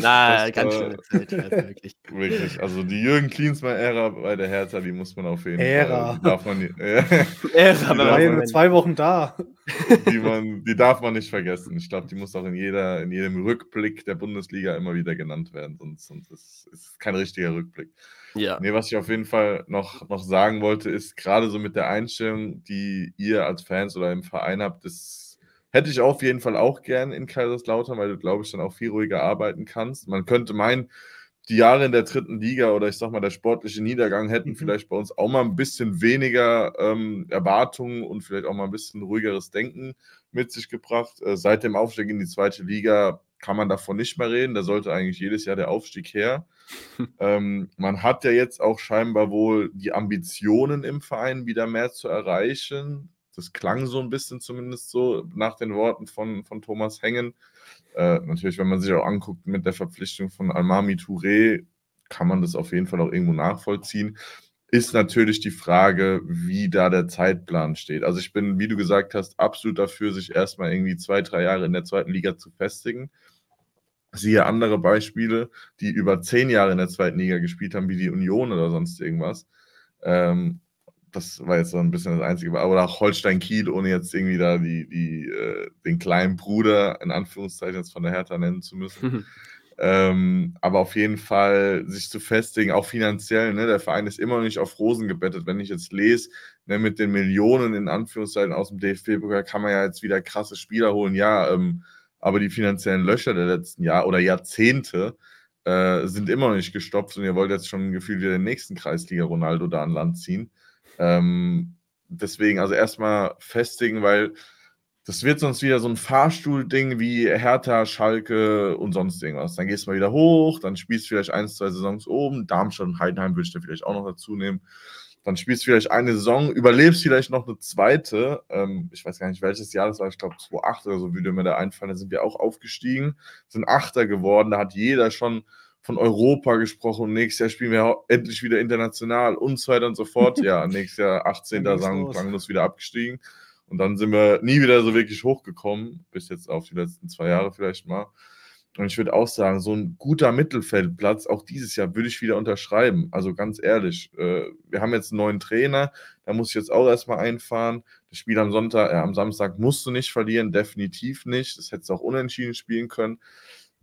Speaker 3: na,
Speaker 1: Das
Speaker 3: ganz also wirklich.
Speaker 1: wirklich, also, die Jürgen Klinsmann-Ära bei der Hertha, die muss man auf jeden
Speaker 2: Ära.
Speaker 1: Fall darf man
Speaker 3: Ära,
Speaker 2: Der
Speaker 3: man
Speaker 2: war ja nur 2 Wochen da.
Speaker 1: die man die darf man nicht vergessen. Ich glaube, die muss auch in jeder in jedem Rückblick der Bundesliga immer wieder genannt werden, sonst sonst ist ist kein richtiger Rückblick.
Speaker 3: Ja.
Speaker 1: Ne, was ich auf jeden Fall noch noch sagen wollte, ist grade so mit der Einstellung, die ihr als Fans oder im Verein habt, das hätte ich auf jeden Fall auch gern in Kaiserslautern, weil du, glaube ich, dann auch viel ruhiger arbeiten kannst. Man könnte meinen, die Jahre in der 3. Liga oder ich sage mal, der sportliche Niedergang hätten
Speaker 2: Mhm.
Speaker 1: vielleicht bei uns auch mal 'n bisschen weniger, ähm, Erwartungen und vielleicht auch mal 'n bisschen ruhigeres Denken mit sich gebracht. Äh, seit dem Aufstieg in die 2. Liga kann man davon nicht mehr reden. Da sollte eigentlich jedes Jahr der Aufstieg her. Ähm, man hat ja jetzt auch scheinbar wohl die Ambitionen im Verein, wieder mehr zu erreichen. Das klang so 'n bisschen zumindest so nach den Worten von von Thomas Hengen. Äh, natürlich, wenn man sich auch anguckt mit der Verpflichtung von Almamy Touré, kann man das auf jeden Fall auch irgendwo nachvollziehen. Ist natürlich die Frage, wie da der Zeitplan steht. Also, ich bin, wie du gesagt hast, absolut dafür, sich erst mal irgendwie 2, 3 Jahre in der 2. Liga zu festigen. Siehe andere Beispiele, die über 10 Jahre in der 2. Liga gespielt haben, wie die Union oder sonst irgendwas. Ähm, das war jetzt so 'n bisschen das Einzige, aber auch Holstein Kiel, ohne jetzt irgendwie da die die äh, den kleinen Bruder in Anführungszeichen jetzt von der Hertha nennen zu müssen. Ähm, aber auf jeden Fall sich zu festigen, auch finanziell, ne? Der Verein ist immer noch nicht auf Rosen gebettet. Wenn ich jetzt lese, ne, mit den Millionen in Anführungszeichen aus'm DFB-Pokal kann man ja jetzt wieder krasse Spieler holen. Ja, ähm, aber die finanziellen Löcher der letzten Jahr oder Jahrzehnte, äh, sind immer noch nicht gestopft und ihr wollt jetzt schon gefühlt wieder den nächsten Kreisliga-Ronaldo da an Land ziehen. Ähm, deswegen also, erst mal festigen, weil das wird sonst wieder so 'n Fahrstuhl-Ding wie Hertha, Schalke und sonst irgendwas. Dann gehst du mal wieder hoch, dann spielst du vielleicht 1, 2 Saisons oben. Darmstadt und Heidenheim würde ich da vielleicht auch noch dazu nehmen. Dann spielst du vielleicht eine Saison, überlebst vielleicht noch 'ne 2. Ähm, ich weiß gar nicht, welches Jahr das war. Ich glaube 2008 oder so würde mir da einfallen. Da sind wir auch aufgestiegen, sind Achter geworden. Da hat jeder schon von Europa gesprochen. Nächstes Jahr spielen wir endlich wieder international und so weiter und so fort. Ja, nächstes Jahr 18.
Speaker 2: Dann ging's
Speaker 1: sang
Speaker 2: los.
Speaker 1: klanglos wieder abgestiegen. Und dann sind wir nie wieder so wirklich hochgekommen, bis jetzt auf die letzten 2 Jahre vielleicht mal. Und ich würde auch sagen, so 'n guter Mittelfeldplatz, auch dieses Jahr würde ich wieder unterschreiben. Also, ganz ehrlich, äh, wir haben jetzt 'n neuen Trainer, da muss ich jetzt auch erst mal einfahren. Das Spiel am Sonntag äh, am Samstag musst du nicht verlieren, definitiv nicht. Das hättest du auch unentschieden spielen können.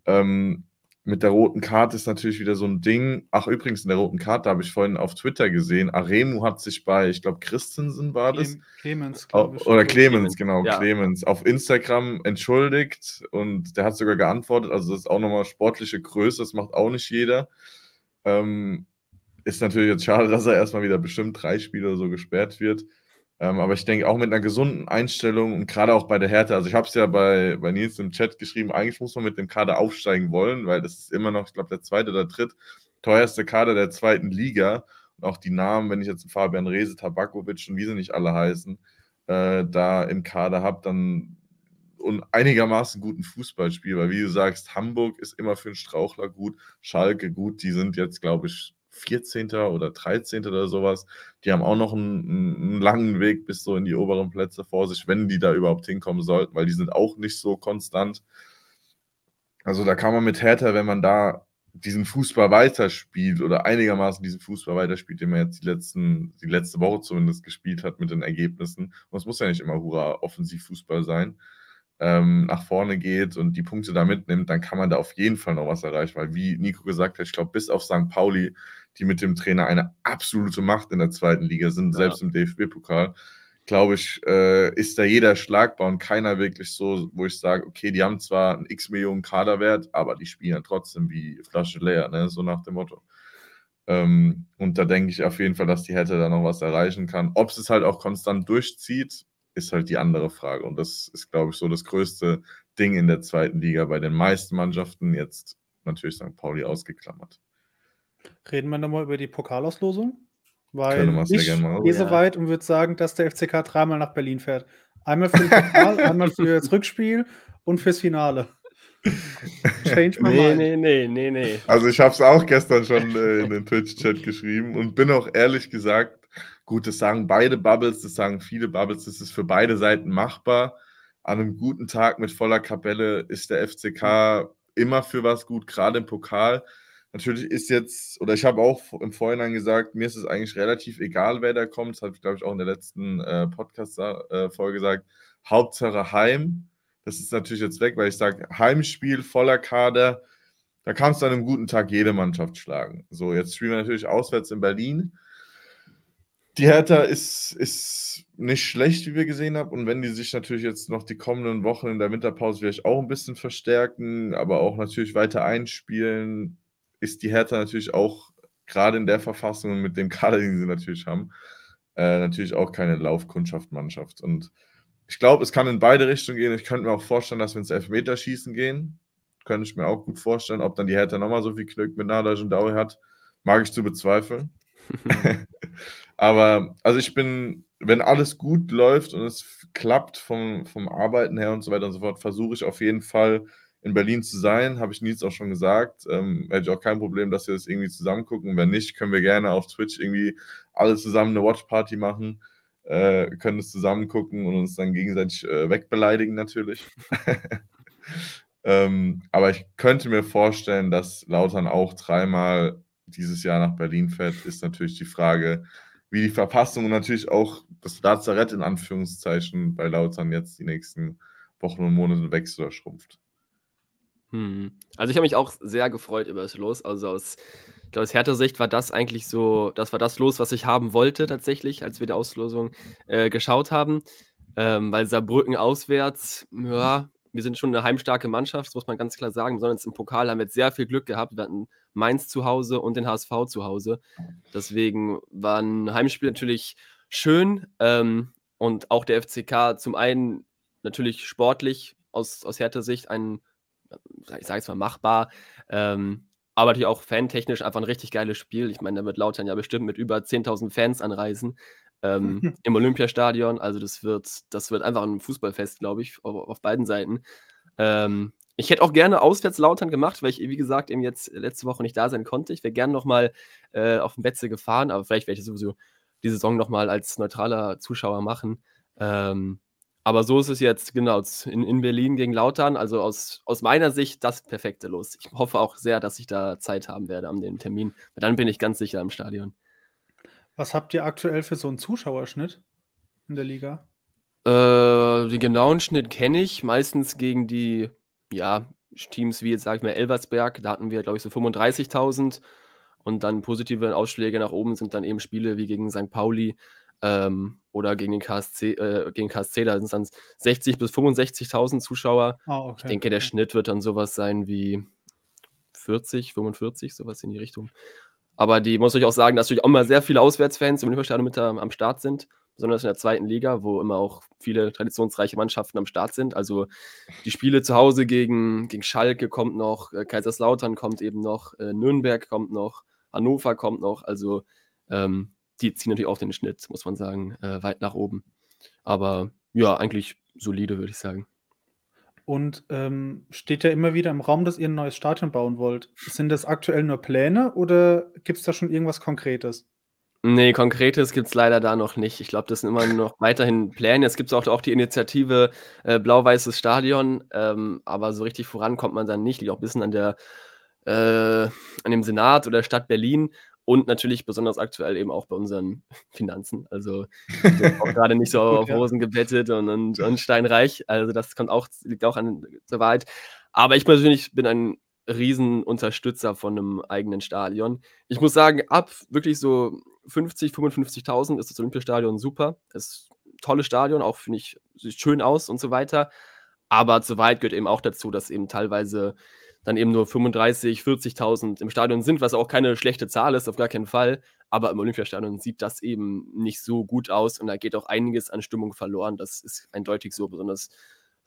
Speaker 1: Ähm, mit der roten Karte ist natürlich wieder so ein Ding. Ach, übrigens, in der roten Karte habe ich vorhin auf Twitter gesehen, Aremu hat sich bei, ich glaube, Christensen war das.
Speaker 2: Clemens,
Speaker 1: glaube ich. Oder Clemens, genau, ja. Clemens, auf Instagram entschuldigt und der hat sogar geantwortet. Also, das ist auch nochmal sportliche Größe, das macht auch nicht jeder. Ähm, ist natürlich jetzt schade, dass er erstmal wieder bestimmt drei Spiele oder so gesperrt wird. Ähm, aber ich denke auch mit einer gesunden Einstellung und gerade auch bei der Härte, also ich habe es ja bei, bei Nils im Chat geschrieben, eigentlich muss man mit dem Kader aufsteigen wollen, weil das ist immer noch, ich glaube, der zweite oder dritt teuerste Kader der zweiten Liga. Und auch die Namen, wenn ich jetzt Fabian Rehse, Tabakovic und wie sie nicht alle heißen, äh, da im Kader habe, dann und einigermaßen guten Fußballspiel, weil wie du sagst, Hamburg ist immer für einen Strauchler gut, Schalke gut, die sind jetzt, glaube ich, 14. oder 13. oder sowas. Die haben auch noch einen, einen, langen Weg bis so in die oberen Plätze vor sich, wenn die da überhaupt hinkommen sollten, weil die sind auch nicht so konstant. Also da kann man mit Hertha, wenn man da diesen Fußball weiterspielt oder einigermaßen diesen Fußball weiterspielt, den man jetzt die, letzten, die letzte Woche zumindest gespielt hat mit den Ergebnissen. Und es muss ja nicht immer hurra Offensivfußball sein ähm, nach vorne geht und die Punkte da mitnimmt, dann kann man da auf jeden Fall noch was erreichen. Weil, wie Nico gesagt hat, ich glaube, bis auf St. Pauli, die mit dem Trainer eine absolute Macht in der zweiten Liga sind, ja. selbst im DFB-Pokal, glaube ich, äh, ist da jeder schlagbar und keiner wirklich so, wo ich sage, okay, die haben zwar einen x Millionen Kaderwert, aber die spielen ja trotzdem wie Flasche leer, ne? so nach dem Motto. Ähm, und da denke ich auf jeden Fall, dass die Hätte da noch was erreichen kann. Ob es halt auch konstant durchzieht, ist halt die andere Frage. Und das ist, glaube ich, so das größte Ding in der zweiten Liga bei den meisten Mannschaften. Jetzt natürlich St. Pauli ausgeklammert.
Speaker 2: Reden wir nochmal über die Pokalauslosung? Weil ich gehe so weit und würde sagen, dass der FCK dreimal nach Berlin fährt. Einmal für den Pokal, einmal für das Rückspiel und fürs Finale.
Speaker 3: Change my nee, mind. Nee, nee, nee, nee.
Speaker 1: Also ich habe es auch gestern schon äh, in den Twitch-Chat geschrieben und bin auch ehrlich gesagt Gut, das sagen beide Bubbles, das sagen viele Bubbles, das ist für beide Seiten machbar. An einem guten Tag mit voller Kapelle ist der FCK immer für was gut, gerade im Pokal. Natürlich ist jetzt, oder ich habe auch im Vorhinein gesagt, mir ist es eigentlich relativ egal, wer da kommt. Das habe ich, glaube ich, auch in der letzten äh, Podcast-Folge gesagt. Hauptsache Heim. Das ist natürlich jetzt weg, weil ich sage, Heimspiel, voller Kader, da kannst du an einem guten Tag jede Mannschaft schlagen. So, jetzt spielen wir natürlich auswärts in Berlin. Die Hertha ist, ist nicht schlecht, wie wir gesehen haben. Und wenn die sich natürlich jetzt noch die kommenden Wochen in der Winterpause vielleicht auch ein bisschen verstärken, aber auch natürlich weiter einspielen, ist die Hertha natürlich auch gerade in der Verfassung und mit dem Kader, den sie natürlich haben, äh, natürlich auch keine Laufkundschaft-Mannschaft. Und ich glaube, es kann in beide Richtungen gehen. Ich könnte mir auch vorstellen, dass wir ins Elfmeterschießen gehen. Könnte ich mir auch gut vorstellen. Ob dann die Hertha nochmal so viel Glück mit Nadal und Daui hat, mag ich zu bezweifeln. Aber also ich bin, wenn alles gut läuft und es klappt vom, vom Arbeiten her und so weiter und so fort, versuche ich auf jeden Fall in Berlin zu sein. Habe ich Nils auch schon gesagt. Ähm, hätte ich auch kein Problem, dass wir das irgendwie zusammen gucken. Wenn nicht, können wir gerne auf Twitch irgendwie alle zusammen eine Watchparty machen. Äh, können es zusammen gucken und uns dann gegenseitig äh, wegbeleidigen natürlich. ähm, aber ich könnte mir vorstellen, dass Lautern auch dreimal dieses Jahr nach Berlin fährt, ist natürlich die Frage, wie die Verfassung und natürlich auch das Lazarett in Anführungszeichen bei Lautern jetzt die nächsten Wochen und Monate wächst oder schrumpft.
Speaker 3: Hm. Also ich habe mich auch sehr gefreut über das Los. Also aus, aus härter Sicht war das eigentlich so, das war das Los, was ich haben wollte tatsächlich, als wir die Auslosung äh, geschaut haben. Ähm, weil Saarbrücken auswärts, ja, wir sind schon eine heimstarke Mannschaft, das muss man ganz klar sagen. Besonders im Pokal haben wir jetzt sehr viel Glück gehabt. Wir hatten Mainz zu Hause und den HSV zu Hause. Deswegen war ein Heimspiel natürlich schön. Ähm, und auch der FCK zum einen natürlich sportlich aus, aus härter Sicht ein, ich sage jetzt mal, machbar. Ähm, aber natürlich auch fantechnisch einfach ein richtig geiles Spiel. Ich meine, da wird Lautern ja bestimmt mit über 10.000 Fans anreisen ähm, im Olympiastadion. Also das wird, das wird einfach ein Fußballfest, glaube ich, auf, auf, beiden Seiten. Ähm, ich hätte auch gerne auswärts Lautern gemacht, weil ich, wie gesagt, eben jetzt letzte Woche nicht da sein konnte. Ich wäre gerne nochmal äh, auf den Betze gefahren, aber vielleicht werde ich sowieso die Saison nochmal als neutraler Zuschauer machen. Ähm, aber so ist es jetzt, genau, in, in Berlin gegen Lautern. Also aus, aus meiner Sicht das perfekte Los. Ich hoffe auch sehr, dass ich da Zeit haben werde an dem Termin. Dann bin ich ganz sicher im Stadion.
Speaker 2: Was habt ihr aktuell für so einen Zuschauerschnitt in der Liga?
Speaker 3: Äh, den genauen Schnitt kenne ich, meistens gegen die, ja, Teams wie jetzt, sage ich mal, Elversberg, da hatten wir, glaube ich, so 35.000 und dann positive Ausschläge nach oben sind dann eben Spiele wie gegen St. Pauli ähm, oder gegen den KSC, äh, gegen KSC, da sind es dann 60.000 bis 65.000 Zuschauer.
Speaker 2: Ah, okay.
Speaker 3: Ich denke, der Schnitt wird dann sowas sein wie 40, 45, sowas in die Richtung. Aber die muss ich auch sagen, dass natürlich auch immer sehr viele Auswärtsfans im Olympiastadion mit am, am Start sind, besonders in der zweiten Liga, wo immer auch viele traditionsreiche Mannschaften am Start sind. Also die Spiele zu Hause gegen, gegen Schalke kommt noch, äh, Kaiserslautern kommt eben noch, äh, Nürnberg kommt noch, Hannover kommt noch. Also ähm, die ziehen natürlich auch den Schnitt, muss man sagen, äh, weit nach oben. Aber ja, eigentlich solide, würde ich sagen.
Speaker 2: Und ähm, steht ja immer wieder im Raum, dass ihr ein neues Stadion bauen wollt. Sind das aktuell nur Pläne oder gibt es da schon irgendwas Konkretes?
Speaker 3: Nee, Konkretes gibt es leider da noch nicht. Ich glaube, das sind immer noch weiterhin Pläne. Es gibt auch, auch die Initiative äh, Blau-Weißes Stadion, ähm, aber so richtig voran kommt man dann nicht. Liegt auch ein bisschen an, der, äh, an dem Senat oder Stadt Berlin und natürlich besonders aktuell eben auch bei unseren Finanzen. Also auch gerade nicht so auf Hosen gebettet und, und, und, steinreich. Also das kommt auch, liegt auch an der Wahrheit. Aber ich persönlich bin ein Riesenunterstützer von einem eigenen Stadion. Ich muss sagen, ab wirklich so 50, 55.000 ist das Olympiastadion super. Es ist ein tolles Stadion, auch finde ich, sieht schön aus und so weiter. Aber zu weit gehört eben auch dazu, dass eben teilweise dann eben nur 35, 40.000 im Stadion sind, was auch keine schlechte Zahl ist, auf gar keinen Fall. Aber im Olympiastadion sieht das eben nicht so gut aus und da geht auch einiges an Stimmung verloren. Das ist eindeutig so, besonders das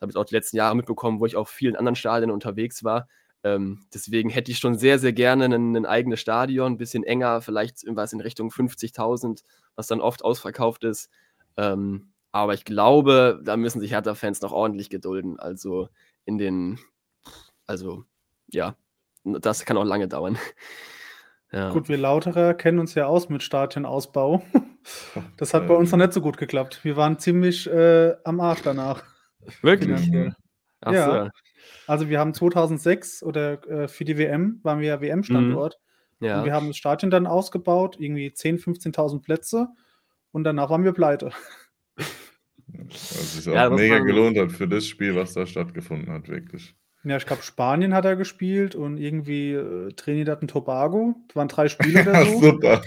Speaker 3: habe ich auch die letzten Jahre mitbekommen, wo ich auch vielen anderen Stadien unterwegs war. Ähm, deswegen hätte ich schon sehr, sehr gerne ein, ein eigenes Stadion, ein bisschen enger, vielleicht irgendwas in Richtung 50.000, was dann oft ausverkauft ist. Ähm, aber ich glaube, da müssen sich Hertha-Fans noch ordentlich gedulden. Also in den, also ja, das kann auch lange dauern.
Speaker 2: Ja. Gut, wir Lauterer kennen uns ja aus mit Stadionausbau. Das hat bei uns noch nicht so gut geklappt. Wir waren ziemlich äh, am Arsch danach.
Speaker 3: Wirklich?
Speaker 2: Ach ja. So. Also wir haben 2006 oder äh, für die WM waren wir ja WM-Standort. Mhm. Ja. Und wir haben das Stadion dann ausgebaut, irgendwie 10.000, 15.000 Plätze. Und danach waren wir pleite.
Speaker 1: Was sich auch ja, mega gelohnt hat für das Spiel, was da stattgefunden hat, wirklich.
Speaker 2: Ja, ich glaube, Spanien hat er gespielt und irgendwie äh, Trinidad und Tobago. Das waren drei Spiele oder so.
Speaker 1: Super.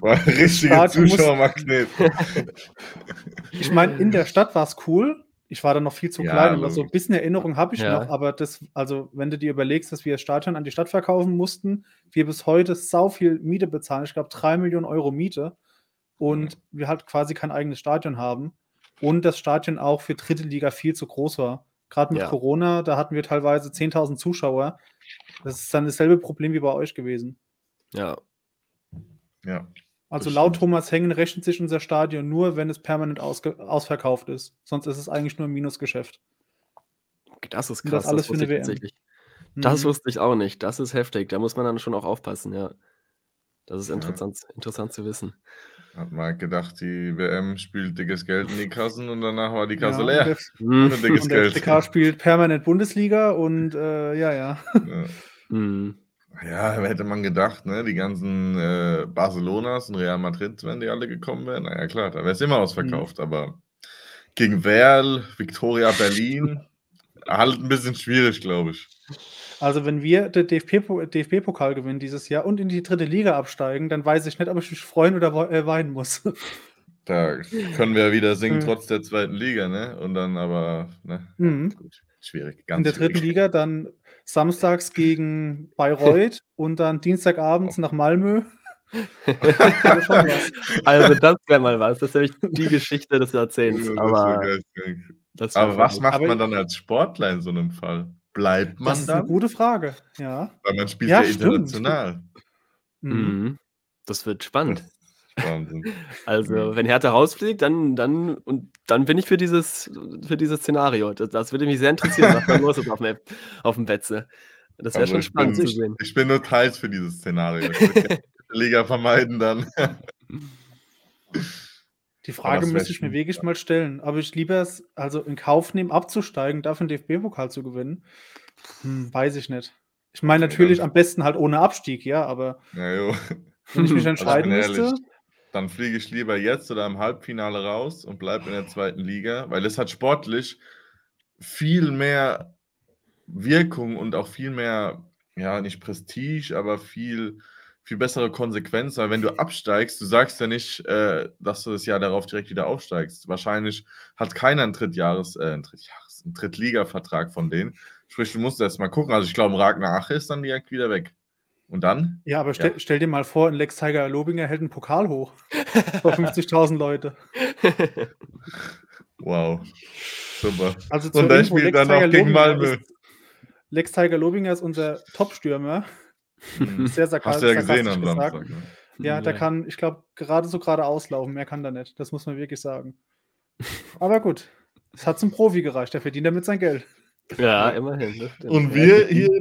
Speaker 1: War ein richtiger Zuschauermagnet.
Speaker 2: ich meine, in der Stadt war es cool. Ich war da noch viel zu ja, klein, aber so ein bisschen Erinnerung habe ich ja. noch. Aber das, also, wenn du dir überlegst, dass wir das Stadion an die Stadt verkaufen mussten, wir bis heute sau viel Miete bezahlen. Ich glaube, drei Millionen Euro Miete. Und mhm. wir halt quasi kein eigenes Stadion haben. Und das Stadion auch für dritte Liga viel zu groß war. Gerade mit ja. Corona, da hatten wir teilweise 10.000 Zuschauer. Das ist dann dasselbe Problem wie bei euch gewesen.
Speaker 3: Ja.
Speaker 1: Ja.
Speaker 2: Also laut Thomas Hengen rechnet sich unser Stadion nur, wenn es permanent ausverkauft ist. Sonst ist es eigentlich nur ein Minusgeschäft.
Speaker 3: Das ist krass. Das alles das für eine WM. Das mhm. wusste ich auch nicht. Das ist heftig. Da muss man dann schon auch aufpassen, ja. Das ist interessant, ja. interessant zu wissen.
Speaker 1: Hat man gedacht, die WM spielt dickes Geld in die Kassen und danach war die Kasse ja, leer. Der,
Speaker 2: mhm. dickes und der FCK spielt permanent Bundesliga und äh, ja, ja.
Speaker 1: Ja. Mhm. ja, hätte man gedacht, ne? Die ganzen äh, Barcelonas und Real Madrid, wenn die alle gekommen wären, naja klar, da wäre es immer ausverkauft, mhm. aber gegen Werl, Victoria Berlin, halt ein bisschen schwierig, glaube ich.
Speaker 2: Also, wenn wir den DFB-Pokal DFB gewinnen dieses Jahr und in die dritte Liga absteigen, dann weiß ich nicht, ob ich mich freuen oder äh, weinen muss.
Speaker 1: Da können wir wieder singen, trotz der zweiten Liga, ne? Und dann aber, ne?
Speaker 2: Mhm.
Speaker 1: Schwierig,
Speaker 2: ganz In der schwierig. dritten Liga dann samstags gegen Bayreuth und dann dienstagabends oh. nach Malmö.
Speaker 3: also das wäre mal was. Das ist nämlich die Geschichte des Jahrzehnts. aber,
Speaker 1: aber was macht man dann als Sportler in so einem Fall? Bleibt man
Speaker 2: Das ist eine gute Frage, ja.
Speaker 1: Weil man spielt ja, Ja, international.
Speaker 3: Mhm. mhm. Das wird spannend. Wahnsinn. Also, mhm. wenn Hertha rausfliegt, dann, dann, und dann bin ich für dieses, für dieses Szenario. Das, das würde mich sehr interessieren, was da los ist auf dem, auf dem Betze. Das wäre Also schon spannend
Speaker 1: bin,
Speaker 3: zu sehen.
Speaker 1: ich bin nur teils für dieses Szenario. Ich würde die Liga vermeiden dann.
Speaker 2: Die Frage müsste ich mir wirklich mal stellen. Aber ich lieber es, also in Kauf nehmen, abzusteigen, dafür den DFB-Pokal zu gewinnen. Hm, weiß ich nicht. Ich meine natürlich ja. am besten halt ohne Abstieg, ja, aber
Speaker 1: ja,
Speaker 2: wenn ich mich also entscheiden also müsste. Ehrlich,
Speaker 1: dann fliege ich lieber jetzt oder im Halbfinale raus und bleibe in der zweiten Liga, weil es hat sportlich viel mehr Wirkung und auch viel mehr, ja, nicht Prestige, aber viel, viel bessere Konsequenz, weil wenn du absteigst, du sagst ja nicht, äh, dass du das Jahr darauf direkt wieder aufsteigst. Wahrscheinlich hat keiner einen Drittjahres, äh, einen Drittjahres, einen Drittliga-Vertrag von denen. Sprich, du musst erst mal gucken. Also ich glaube, Ragnar Ache ist dann direkt wieder weg. Und dann?
Speaker 2: Ja, aber stell, stell dir mal vor, ein Lex Tiger Lobinger hält einen Pokal hoch. Vor 50.000 Leute.
Speaker 1: Wow. Super.
Speaker 2: Also
Speaker 1: Und
Speaker 2: Info,
Speaker 1: spielt dann noch gegen Malmö.
Speaker 2: Lex Tiger Lobinger ist unser Top-Stürmer.
Speaker 1: Mhm.
Speaker 2: Sehr sarka-
Speaker 1: Hast du ja gesehen
Speaker 2: sarkastisch
Speaker 1: am
Speaker 2: gesagt.
Speaker 1: Samstag. Ne?
Speaker 2: Ja, der
Speaker 3: Ja.
Speaker 2: kann, ich glaube, gerade so gerade auslaufen. Mehr kann der nicht. Das muss man wirklich sagen. Aber gut. Es hat zum Profi gereicht. Der verdient damit sein Geld.
Speaker 3: Ja, immerhin. Stimmt.
Speaker 1: Und wir hier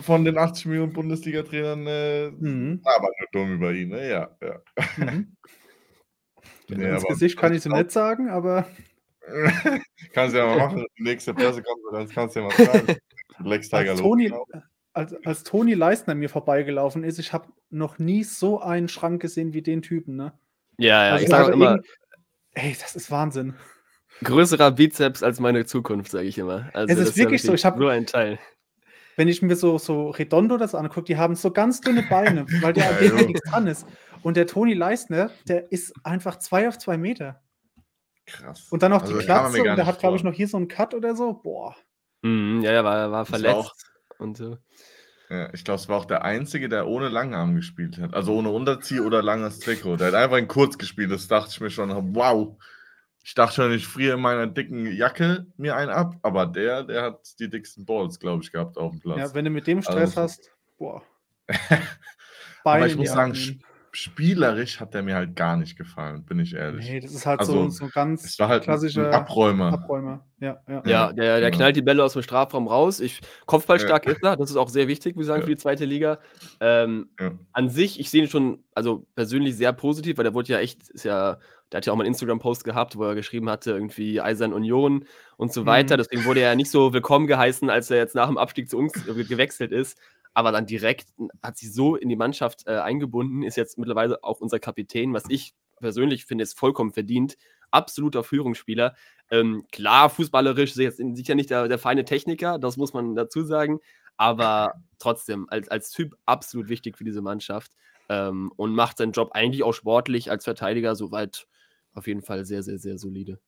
Speaker 1: von den 80 Millionen Bundesliga-Trainern äh,
Speaker 2: Mhm.
Speaker 1: labern nur dumm über ihn. Ne? Ja, ja.
Speaker 2: Mhm.
Speaker 1: Nee,
Speaker 2: Ins
Speaker 1: aber-
Speaker 2: Gesicht kann ich so nicht sagen, aber
Speaker 1: kannst du ja mal machen. Die nächste Pressekonferenz kannst du ja mal sagen. Lex Tiger
Speaker 2: Toni. Als, als Toni Leistner mir vorbeigelaufen ist, ich habe noch nie so einen Schrank gesehen wie den Typen. Ne?
Speaker 3: Ja, ja,
Speaker 2: Also
Speaker 3: ich sage auch
Speaker 2: er
Speaker 3: immer,
Speaker 2: Ey, das ist Wahnsinn.
Speaker 3: größerer Bizeps als meine Zukunft, sage ich immer. Also,
Speaker 2: Es ist wirklich so, ich hab-
Speaker 3: nur ein Teil.
Speaker 2: Wenn ich mir so, so Redondo das angucke, die haben so ganz dünne Beine, weil der
Speaker 1: jo.
Speaker 2: nichts dran ist. Und der Toni Leistner, der ist einfach zwei auf zwei Meter.
Speaker 1: Krass.
Speaker 2: Und dann noch
Speaker 1: Also,
Speaker 2: die Klatze und der hat, glaube ich, noch hier so einen Cut oder so. Boah.
Speaker 3: Mhm, ja, ja, war, war
Speaker 1: Das war
Speaker 3: verletzt
Speaker 1: auch-
Speaker 3: und so.
Speaker 1: Ja, ich glaube, es war auch der Einzige, der ohne Langarm gespielt hat. Also ohne Unterzieh oder langes Trikot. Der hat einfach in kurz gespielt. Das dachte ich mir schon, wow. Ich dachte schon, ich friere in meiner dicken Jacke mir einen ab. Aber der, der hat die dicksten Balls, glaube ich, gehabt auf dem Platz.
Speaker 2: Ja, wenn du mit dem Stress
Speaker 1: Also-
Speaker 2: hast, boah.
Speaker 1: aber ich muss sagen. Spielerisch hat der mir halt gar nicht gefallen, bin ich ehrlich.
Speaker 2: Nee, das ist halt
Speaker 1: Also,
Speaker 2: so, so ganz
Speaker 1: Es war halt
Speaker 2: klassischer
Speaker 1: ein Abräumer.
Speaker 2: Abräumer. Ja, ja.
Speaker 3: Ja,
Speaker 1: Ja,
Speaker 3: der, der
Speaker 1: genau.
Speaker 3: knallt die Bälle aus dem Strafraum raus. Ich, Kopfballstark ist er, das ist auch sehr wichtig, muss ich sagen,
Speaker 1: Ja.
Speaker 3: für die zweite Liga. Ähm,
Speaker 1: Ja.
Speaker 3: an sich, ich sehe ihn schon, also persönlich sehr positiv, weil der wurde ja echt, ist ja, der hat ja auch mal einen Instagram-Post gehabt, wo er geschrieben hatte, irgendwie Eisern Union und so weiter.
Speaker 2: Mhm.
Speaker 3: Deswegen wurde er ja nicht so willkommen geheißen, als er jetzt nach dem Abstieg zu uns gewechselt ist. Aber dann direkt hat sich so in die Mannschaft äh, eingebunden, ist jetzt mittlerweile auch unser Kapitän, was ich persönlich finde, ist vollkommen verdient. Absoluter Führungsspieler. Ähm, klar, fußballerisch ist er jetzt sicher nicht der, der feine Techniker, das muss man dazu sagen. Aber trotzdem, als, als Typ absolut wichtig für diese Mannschaft. Ähm, und macht seinen Job eigentlich auch sportlich als Verteidiger soweit auf jeden Fall sehr, sehr, sehr solide.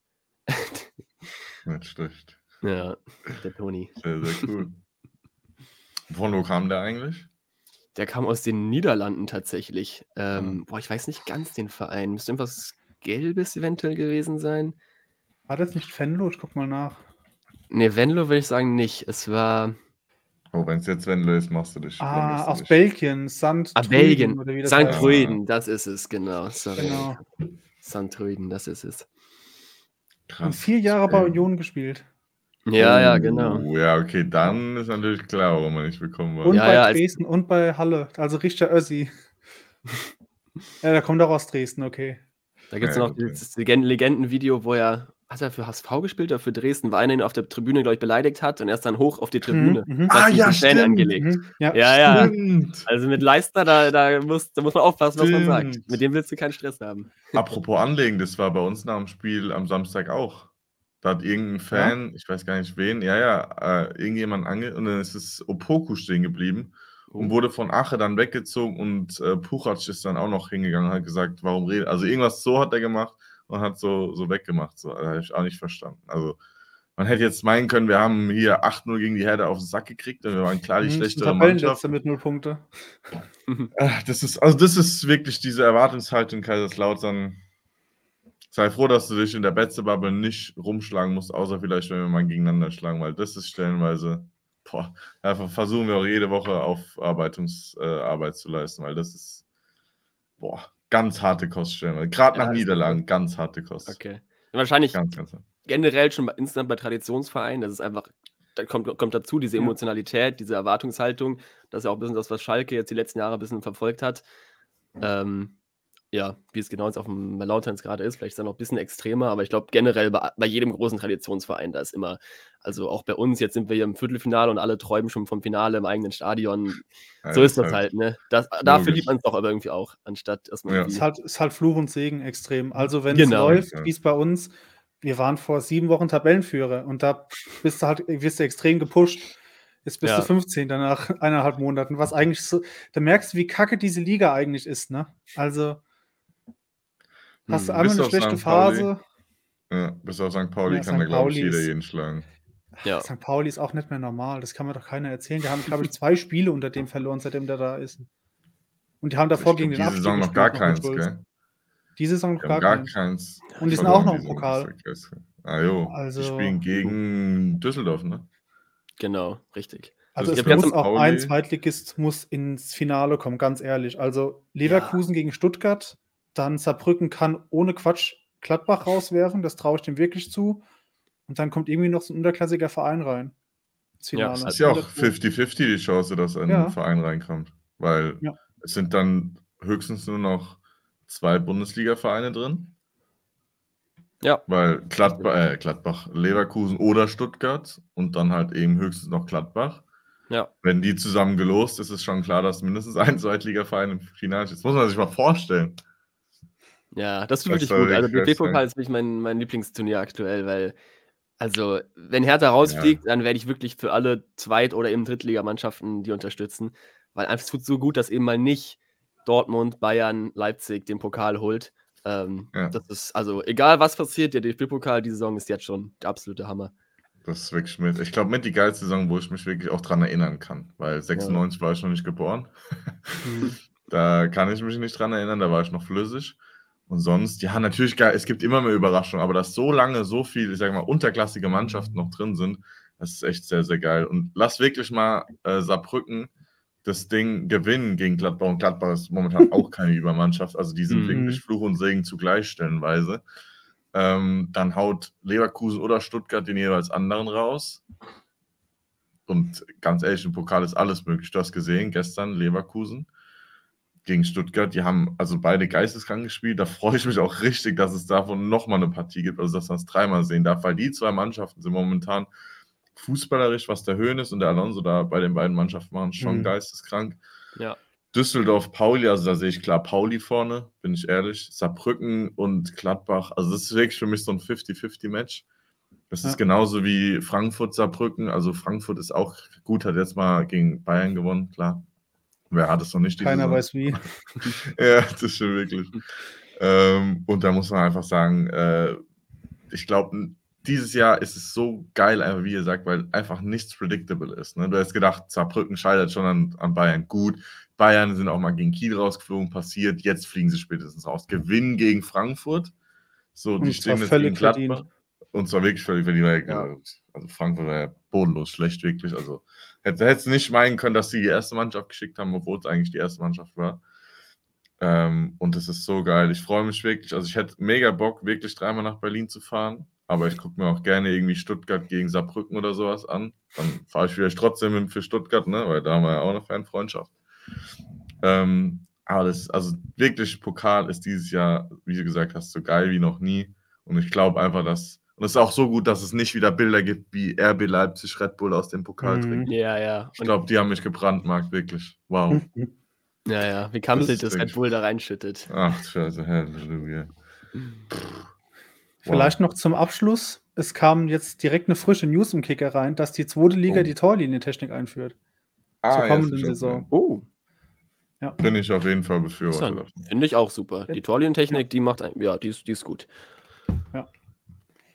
Speaker 1: Nicht schlecht.
Speaker 3: Ja, der Toni.
Speaker 1: Sehr, sehr cool. Von wo kam der eigentlich?
Speaker 3: Der kam aus den Niederlanden tatsächlich. Ähm, boah, ich weiß nicht ganz den Verein. Müsste irgendwas Gelbes eventuell gewesen sein.
Speaker 2: War das nicht Fenlo? Ich guck mal nach.
Speaker 3: Ne, Venlo würde ich sagen nicht. Es war.
Speaker 1: Oh, wenn es jetzt Wendler ist, machst du dich.
Speaker 2: Ah, aus
Speaker 1: dich.
Speaker 2: Belgien. St.
Speaker 3: Ah, Belgien.
Speaker 2: Oder wie das
Speaker 3: St. Truiden, das ist es, genau. Sorry.
Speaker 2: Genau.
Speaker 3: St. Truiden, das ist es.
Speaker 2: Und
Speaker 1: Krass.
Speaker 2: vier Jahre bei Union gespielt.
Speaker 3: Ja, ja, genau.
Speaker 1: Oh, ja, okay, dann ist natürlich klar, warum er nicht bekommen war.
Speaker 2: Und
Speaker 3: Ja,
Speaker 2: bei
Speaker 3: ja, als-
Speaker 2: Dresden und bei Halle. Also Richter Össi. ja, der kommt auch aus Dresden, okay.
Speaker 3: Da gibt es
Speaker 1: Ja,
Speaker 3: noch
Speaker 1: okay.
Speaker 3: dieses Legenden- Legendenvideo, wo er, hat er für HSV gespielt oder für Dresden, weil einer ihn auf der Tribüne, glaube ich, beleidigt hat und er ist dann hoch auf die Tribüne.
Speaker 2: Mhm, mhm.
Speaker 3: Hat
Speaker 1: Ah, ja, stimmt.
Speaker 3: angelegt.
Speaker 2: Mhm, ja.
Speaker 3: Ja, ja.
Speaker 1: Stimmt.
Speaker 3: Also mit Leistner, da, da, muss, da muss man aufpassen, was man sagt.
Speaker 1: Stimmt.
Speaker 3: Mit dem willst du keinen Stress haben.
Speaker 1: Apropos Anlegen, das war bei uns nach dem Spiel am Samstag auch. Da hat irgendein Fan, ich weiß gar nicht wen, ja, ja, äh, irgendjemand ange und dann ist es Opoku stehen geblieben und wurde von Ache dann weggezogen und äh, Puchac ist dann auch noch hingegangen und hat gesagt, warum redet. Also irgendwas so hat er gemacht und hat so, so weggemacht. So, habe ich auch nicht verstanden. Also man hätte jetzt meinen können, wir haben hier 8-0 gegen die Herde auf den Sack gekriegt und wir waren klar die
Speaker 2: Mhm,
Speaker 1: schlechtere Mannschaft.
Speaker 2: Tabellenletzter mit null Punkte.
Speaker 1: Das ist, also das ist wirklich diese Erwartungshaltung Kaiserslautern. Sei froh, dass du dich in der Betze-Bubble nicht rumschlagen musst, außer vielleicht, wenn wir mal gegeneinander schlagen, weil das ist stellenweise, boah, einfach versuchen wir auch jede Woche Aufarbeitungsarbeit äh, zu leisten, weil das ist, boah, ganz harte Kost stellenweise. Gerade
Speaker 3: Ja,
Speaker 1: nach
Speaker 3: ist
Speaker 1: Niederlagen, ganz harte Kost.
Speaker 3: Okay. Wahrscheinlich
Speaker 1: Ganz, ganz
Speaker 3: generell schon bei, insgesamt bei Traditionsvereinen, das ist einfach, da kommt, kommt dazu diese
Speaker 2: Ja.
Speaker 3: Emotionalität, diese Erwartungshaltung. Das ist ja auch ein bisschen das, was Schalke jetzt die letzten Jahre ein bisschen verfolgt hat. Ähm, ja, wie es genau jetzt auf dem Lautern gerade ist, vielleicht ist es noch ein bisschen extremer, aber ich glaube generell bei, bei jedem großen Traditionsverein, da ist immer, also auch bei uns, jetzt sind wir hier im Viertelfinale und alle träumen schon vom Finale im eigenen Stadion.
Speaker 1: Ja,
Speaker 3: So ist das halt, ne? Das, dafür liebt man es doch aber irgendwie auch, anstatt erstmal
Speaker 1: Ja.
Speaker 2: Ist halt, ist halt Fluch und Segen extrem. Also wenn es
Speaker 3: Genau.
Speaker 2: läuft,
Speaker 1: Ja.
Speaker 2: wie es bei uns, wir waren vor sieben Wochen Tabellenführer und da bist du halt, wirst du extrem gepusht. Jetzt bist ja. du 15 nach eineinhalb Monaten, was eigentlich so, da merkst du, wie kacke diese Liga eigentlich ist, ne? Also, hast du hm, einmal eine schlechte Phase.
Speaker 1: Ja, bis auf St. Pauli ja, kann da, glaube ich, jeder jeden schlagen.
Speaker 2: Ja. St. Pauli ist auch nicht mehr normal, das kann mir doch keiner erzählen. Die haben, glaube ich, zwei Spiele unter dem verloren, seitdem der da ist. Und die haben davor gegen den
Speaker 1: Abstieg Diese Saison noch gar keins, gell?
Speaker 2: Diese Saison
Speaker 1: noch gar, gar keins.
Speaker 2: Und die sind auch noch im Pokal.
Speaker 1: Ah jo, also, die spielen gegen Düsseldorf, ne?
Speaker 3: Genau, richtig.
Speaker 2: Also, also es muss auch ein Zweitligist muss ins Finale kommen, ganz ehrlich. Also Leverkusen ja. gegen Stuttgart, dann Saarbrücken kann ohne Quatsch Gladbach rauswerfen, das traue ich dem wirklich zu. Und dann kommt irgendwie noch so ein unterklassiger Verein rein.
Speaker 1: Ja, es ist ja auch 50-50 die Chance, dass ein ja. Verein reinkommt. Weil ja. es sind dann höchstens nur noch zwei Bundesliga-Vereine drin.
Speaker 3: Ja.
Speaker 1: Weil Gladbach, äh, Gladbach, Leverkusen oder Stuttgart und dann halt eben höchstens noch Gladbach.
Speaker 3: Ja.
Speaker 1: Wenn die zusammen gelost, ist es schon klar, dass mindestens ein Zweitligaverein im Finale ist. Das muss man sich mal vorstellen.
Speaker 3: Ja, das ist wirklich gut. Also DFB-Pokal ist wirklich mein, mein Lieblingsturnier aktuell, weil, also, wenn Hertha rausfliegt, ja. dann werde ich wirklich für alle Zweit- oder eben Drittligamannschaften die unterstützen, weil einfach es tut so gut, dass eben mal nicht Dortmund, Bayern, Leipzig den Pokal holt. Ähm, ja. Das ist, also, egal was passiert, der DFB-Pokal, die Saison ist jetzt schon der absolute Hammer.
Speaker 1: Das ist wirklich mit, ich glaube, mit die geilste Saison, wo ich mich wirklich auch dran erinnern kann, weil 96 ja. war ich noch nicht geboren. Mhm. da kann ich mich nicht dran erinnern, da war ich noch flüssig. Und sonst, ja, natürlich, es gibt immer mehr Überraschungen, aber dass so lange so viele, ich sage mal, unterklassige Mannschaften noch drin sind, das ist echt sehr, sehr geil. Und lass wirklich mal äh, Saarbrücken das Ding gewinnen gegen Gladbach. Und Gladbach ist momentan auch keine Übermannschaft. Also die sind mhm. wirklich Fluch und Segen zugleich stellenweise. Ähm, dann haut Leverkusen oder Stuttgart den jeweils anderen raus. Und ganz ehrlich, im Pokal ist alles möglich. Du hast gesehen, gestern Leverkusen gegen Stuttgart, die haben also beide geisteskrank gespielt. Da freue ich mich auch richtig, dass es davon nochmal eine Partie gibt, also dass man es dreimal sehen darf, weil die zwei Mannschaften sind momentan fußballerisch, was der Höhnes und der Alonso da bei den beiden Mannschaften machen, schon mhm. geisteskrank.
Speaker 3: Ja.
Speaker 1: Düsseldorf, Pauli, also da sehe ich klar Pauli vorne, bin ich ehrlich. Saarbrücken und Gladbach, also das ist wirklich für mich so ein 50-50-Match. Das ja. ist genauso wie Frankfurt, Saarbrücken. Also Frankfurt ist auch gut, hat jetzt mal gegen Bayern gewonnen, klar. Wer hat es noch nicht?
Speaker 2: Keiner Saison? weiß wie.
Speaker 1: ja, das ist schon wirklich. Ähm, und da muss man einfach sagen, äh, ich glaube, dieses Jahr ist es so geil, einfach wie ihr sagt, weil einfach nichts predictable ist. Ne? Du hast gedacht, Saarbrücken scheitert schon an, an, Bayern. Gut, Bayern sind auch mal gegen Kiel rausgeflogen, passiert. Jetzt fliegen sie spätestens raus. Gewinnen gegen Frankfurt. So, die stehen jetzt gegen Gladbach. Verdient. Und zwar wirklich völlig verdient. Ja. Also Frankfurt war ja bodenlos schlecht, wirklich. Also Hätte, hätte nicht meinen können, dass sie die erste Mannschaft geschickt haben, obwohl es eigentlich die erste Mannschaft war. Ähm, und es ist so geil. Ich freue mich wirklich. Also ich hätte mega Bock, wirklich dreimal nach Berlin zu fahren. Aber ich gucke mir auch gerne irgendwie Stuttgart gegen Saarbrücken oder sowas an. Dann fahre ich vielleicht trotzdem für Stuttgart, ne? weil da haben wir ja auch eine Fanfreundschaft. Ähm, aber das, also wirklich, Pokal ist dieses Jahr, wie du gesagt hast, so geil wie noch nie. Und ich glaube einfach, dass und es ist auch so gut, dass es nicht wieder Bilder gibt, wie RB Leipzig Red Bull aus dem Pokal mhm. trinkt.
Speaker 3: Ja, ja.
Speaker 1: Ich glaube, die haben mich gebrandmarkt, wirklich. Wow.
Speaker 3: ja, ja. Wie Kamselt das, das Red Bull da reinschüttet.
Speaker 1: Ach, scheiße, Halleluja.
Speaker 2: Vielleicht wow. noch zum Abschluss. Es kam jetzt direkt eine frische News im Kicker rein, dass die zweite Liga oh. die Torlinientechnik einführt.
Speaker 1: Ah, zur kommenden ja,
Speaker 2: Saison.
Speaker 3: Oh.
Speaker 1: Ja. Bin ich auf jeden Fall befürwortet.
Speaker 3: Finde ich auch super. Die Torlinientechnik, die macht, ja, die ist, die ist gut.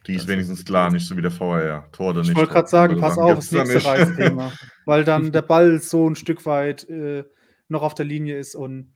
Speaker 1: Die ist wenigstens klar, nicht so wie der VR. Tor oder
Speaker 2: nicht.
Speaker 1: Ich
Speaker 2: wollte gerade sagen, pass auf, das nächste Reizthema. weil dann der Ball so ein Stück weit äh, noch auf der Linie ist und.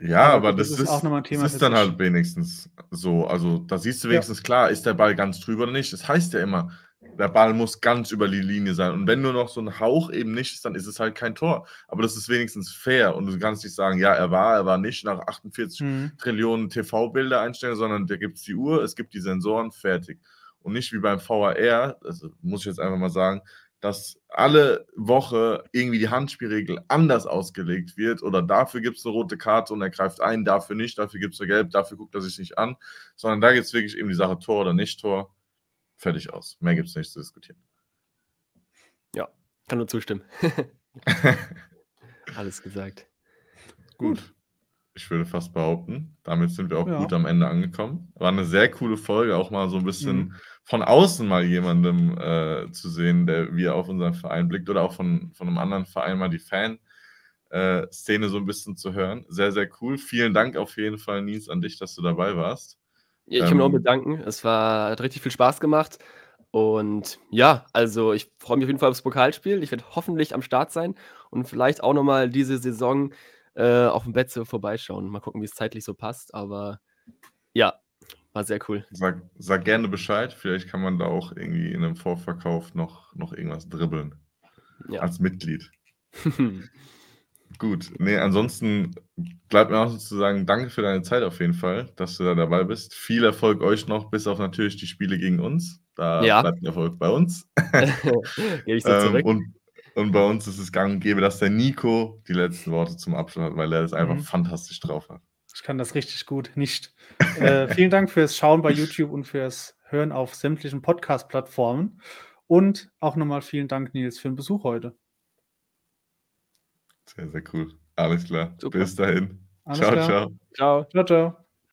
Speaker 1: Ja, aber, das, ist, auch nochmal ein Thema. Das ist dann halt wenigstens so. Also da siehst du wenigstens ja. klar, ist der Ball ganz drüber oder nicht. Das heißt ja immer, der Ball muss ganz über die Linie sein. Und wenn nur noch so ein Hauch eben nicht ist, dann ist es halt kein Tor. Aber das ist wenigstens fair. Und du kannst nicht sagen, ja, er war, er war nicht nach 48 mhm. Trillionen TV-Bilder einstellen, sondern da gibt es die Uhr, es gibt die Sensoren, fertig und nicht wie beim VAR, also muss ich jetzt einfach mal sagen, dass alle Woche irgendwie die Handspielregel anders ausgelegt wird oder dafür gibt es eine rote Karte und er greift ein, dafür nicht, dafür gibt es eine gelb, dafür guckt er sich nicht an, sondern da gibt es wirklich eben die Sache Tor oder nicht Tor. Fertig aus. Mehr gibt es nicht zu diskutieren.
Speaker 3: Ja, kann nur zustimmen. Alles gesagt.
Speaker 1: Gut. Ich würde fast behaupten. Damit sind wir auch
Speaker 2: Ja.
Speaker 1: gut am Ende angekommen. War eine sehr coole Folge, auch mal so ein bisschen
Speaker 2: Mhm.
Speaker 1: von außen mal jemandem äh, zu sehen, der wie er auf unseren Verein blickt oder auch von, von einem anderen Verein mal die Fan-Szene so ein bisschen zu hören. Sehr, sehr cool. Vielen Dank auf jeden Fall, Nils, an dich, dass du dabei warst.
Speaker 3: Ja, ich kann mich auch
Speaker 1: Ähm,
Speaker 3: bedanken. Es war, hat richtig viel Spaß gemacht. Und ja, also ich freue mich auf jeden Fall aufs Pokalspiel. Ich werde hoffentlich am Start sein und vielleicht auch nochmal diese Saison äh, auf dem Betze vorbeischauen. Mal gucken, wie es zeitlich so passt. Aber ja, war sehr cool.
Speaker 1: Sag, sag gerne Bescheid. Vielleicht kann man da auch irgendwie in einem Vorverkauf noch, noch irgendwas dribbeln.
Speaker 3: Ja.
Speaker 1: Als Mitglied. Gut, nee, ansonsten bleibt mir auch noch zu sagen, danke für deine Zeit auf jeden Fall, dass du da dabei bist. Viel Erfolg euch noch, bis auf natürlich die Spiele gegen uns. Da
Speaker 3: Ja.
Speaker 1: bleibt Erfolg bei uns.
Speaker 3: Gebe ich so
Speaker 1: Ähm,
Speaker 3: zurück.
Speaker 1: und, und bei uns ist es gang und gäbe, dass der Nico die letzten Worte zum Abschluss hat, weil er es einfach
Speaker 2: Mhm.
Speaker 1: fantastisch drauf hat.
Speaker 2: Ich kann das richtig gut nicht. Äh, vielen Dank fürs Schauen bei YouTube und fürs Hören auf sämtlichen Podcast-Plattformen. Und auch nochmal vielen Dank, Nils, für den Besuch heute.
Speaker 1: Sehr, sehr cool. Alles klar.
Speaker 3: Super.
Speaker 1: Bis dahin.
Speaker 2: Alles
Speaker 1: ciao,
Speaker 2: klar.
Speaker 1: ciao.
Speaker 3: Ciao.
Speaker 2: Ciao, ciao.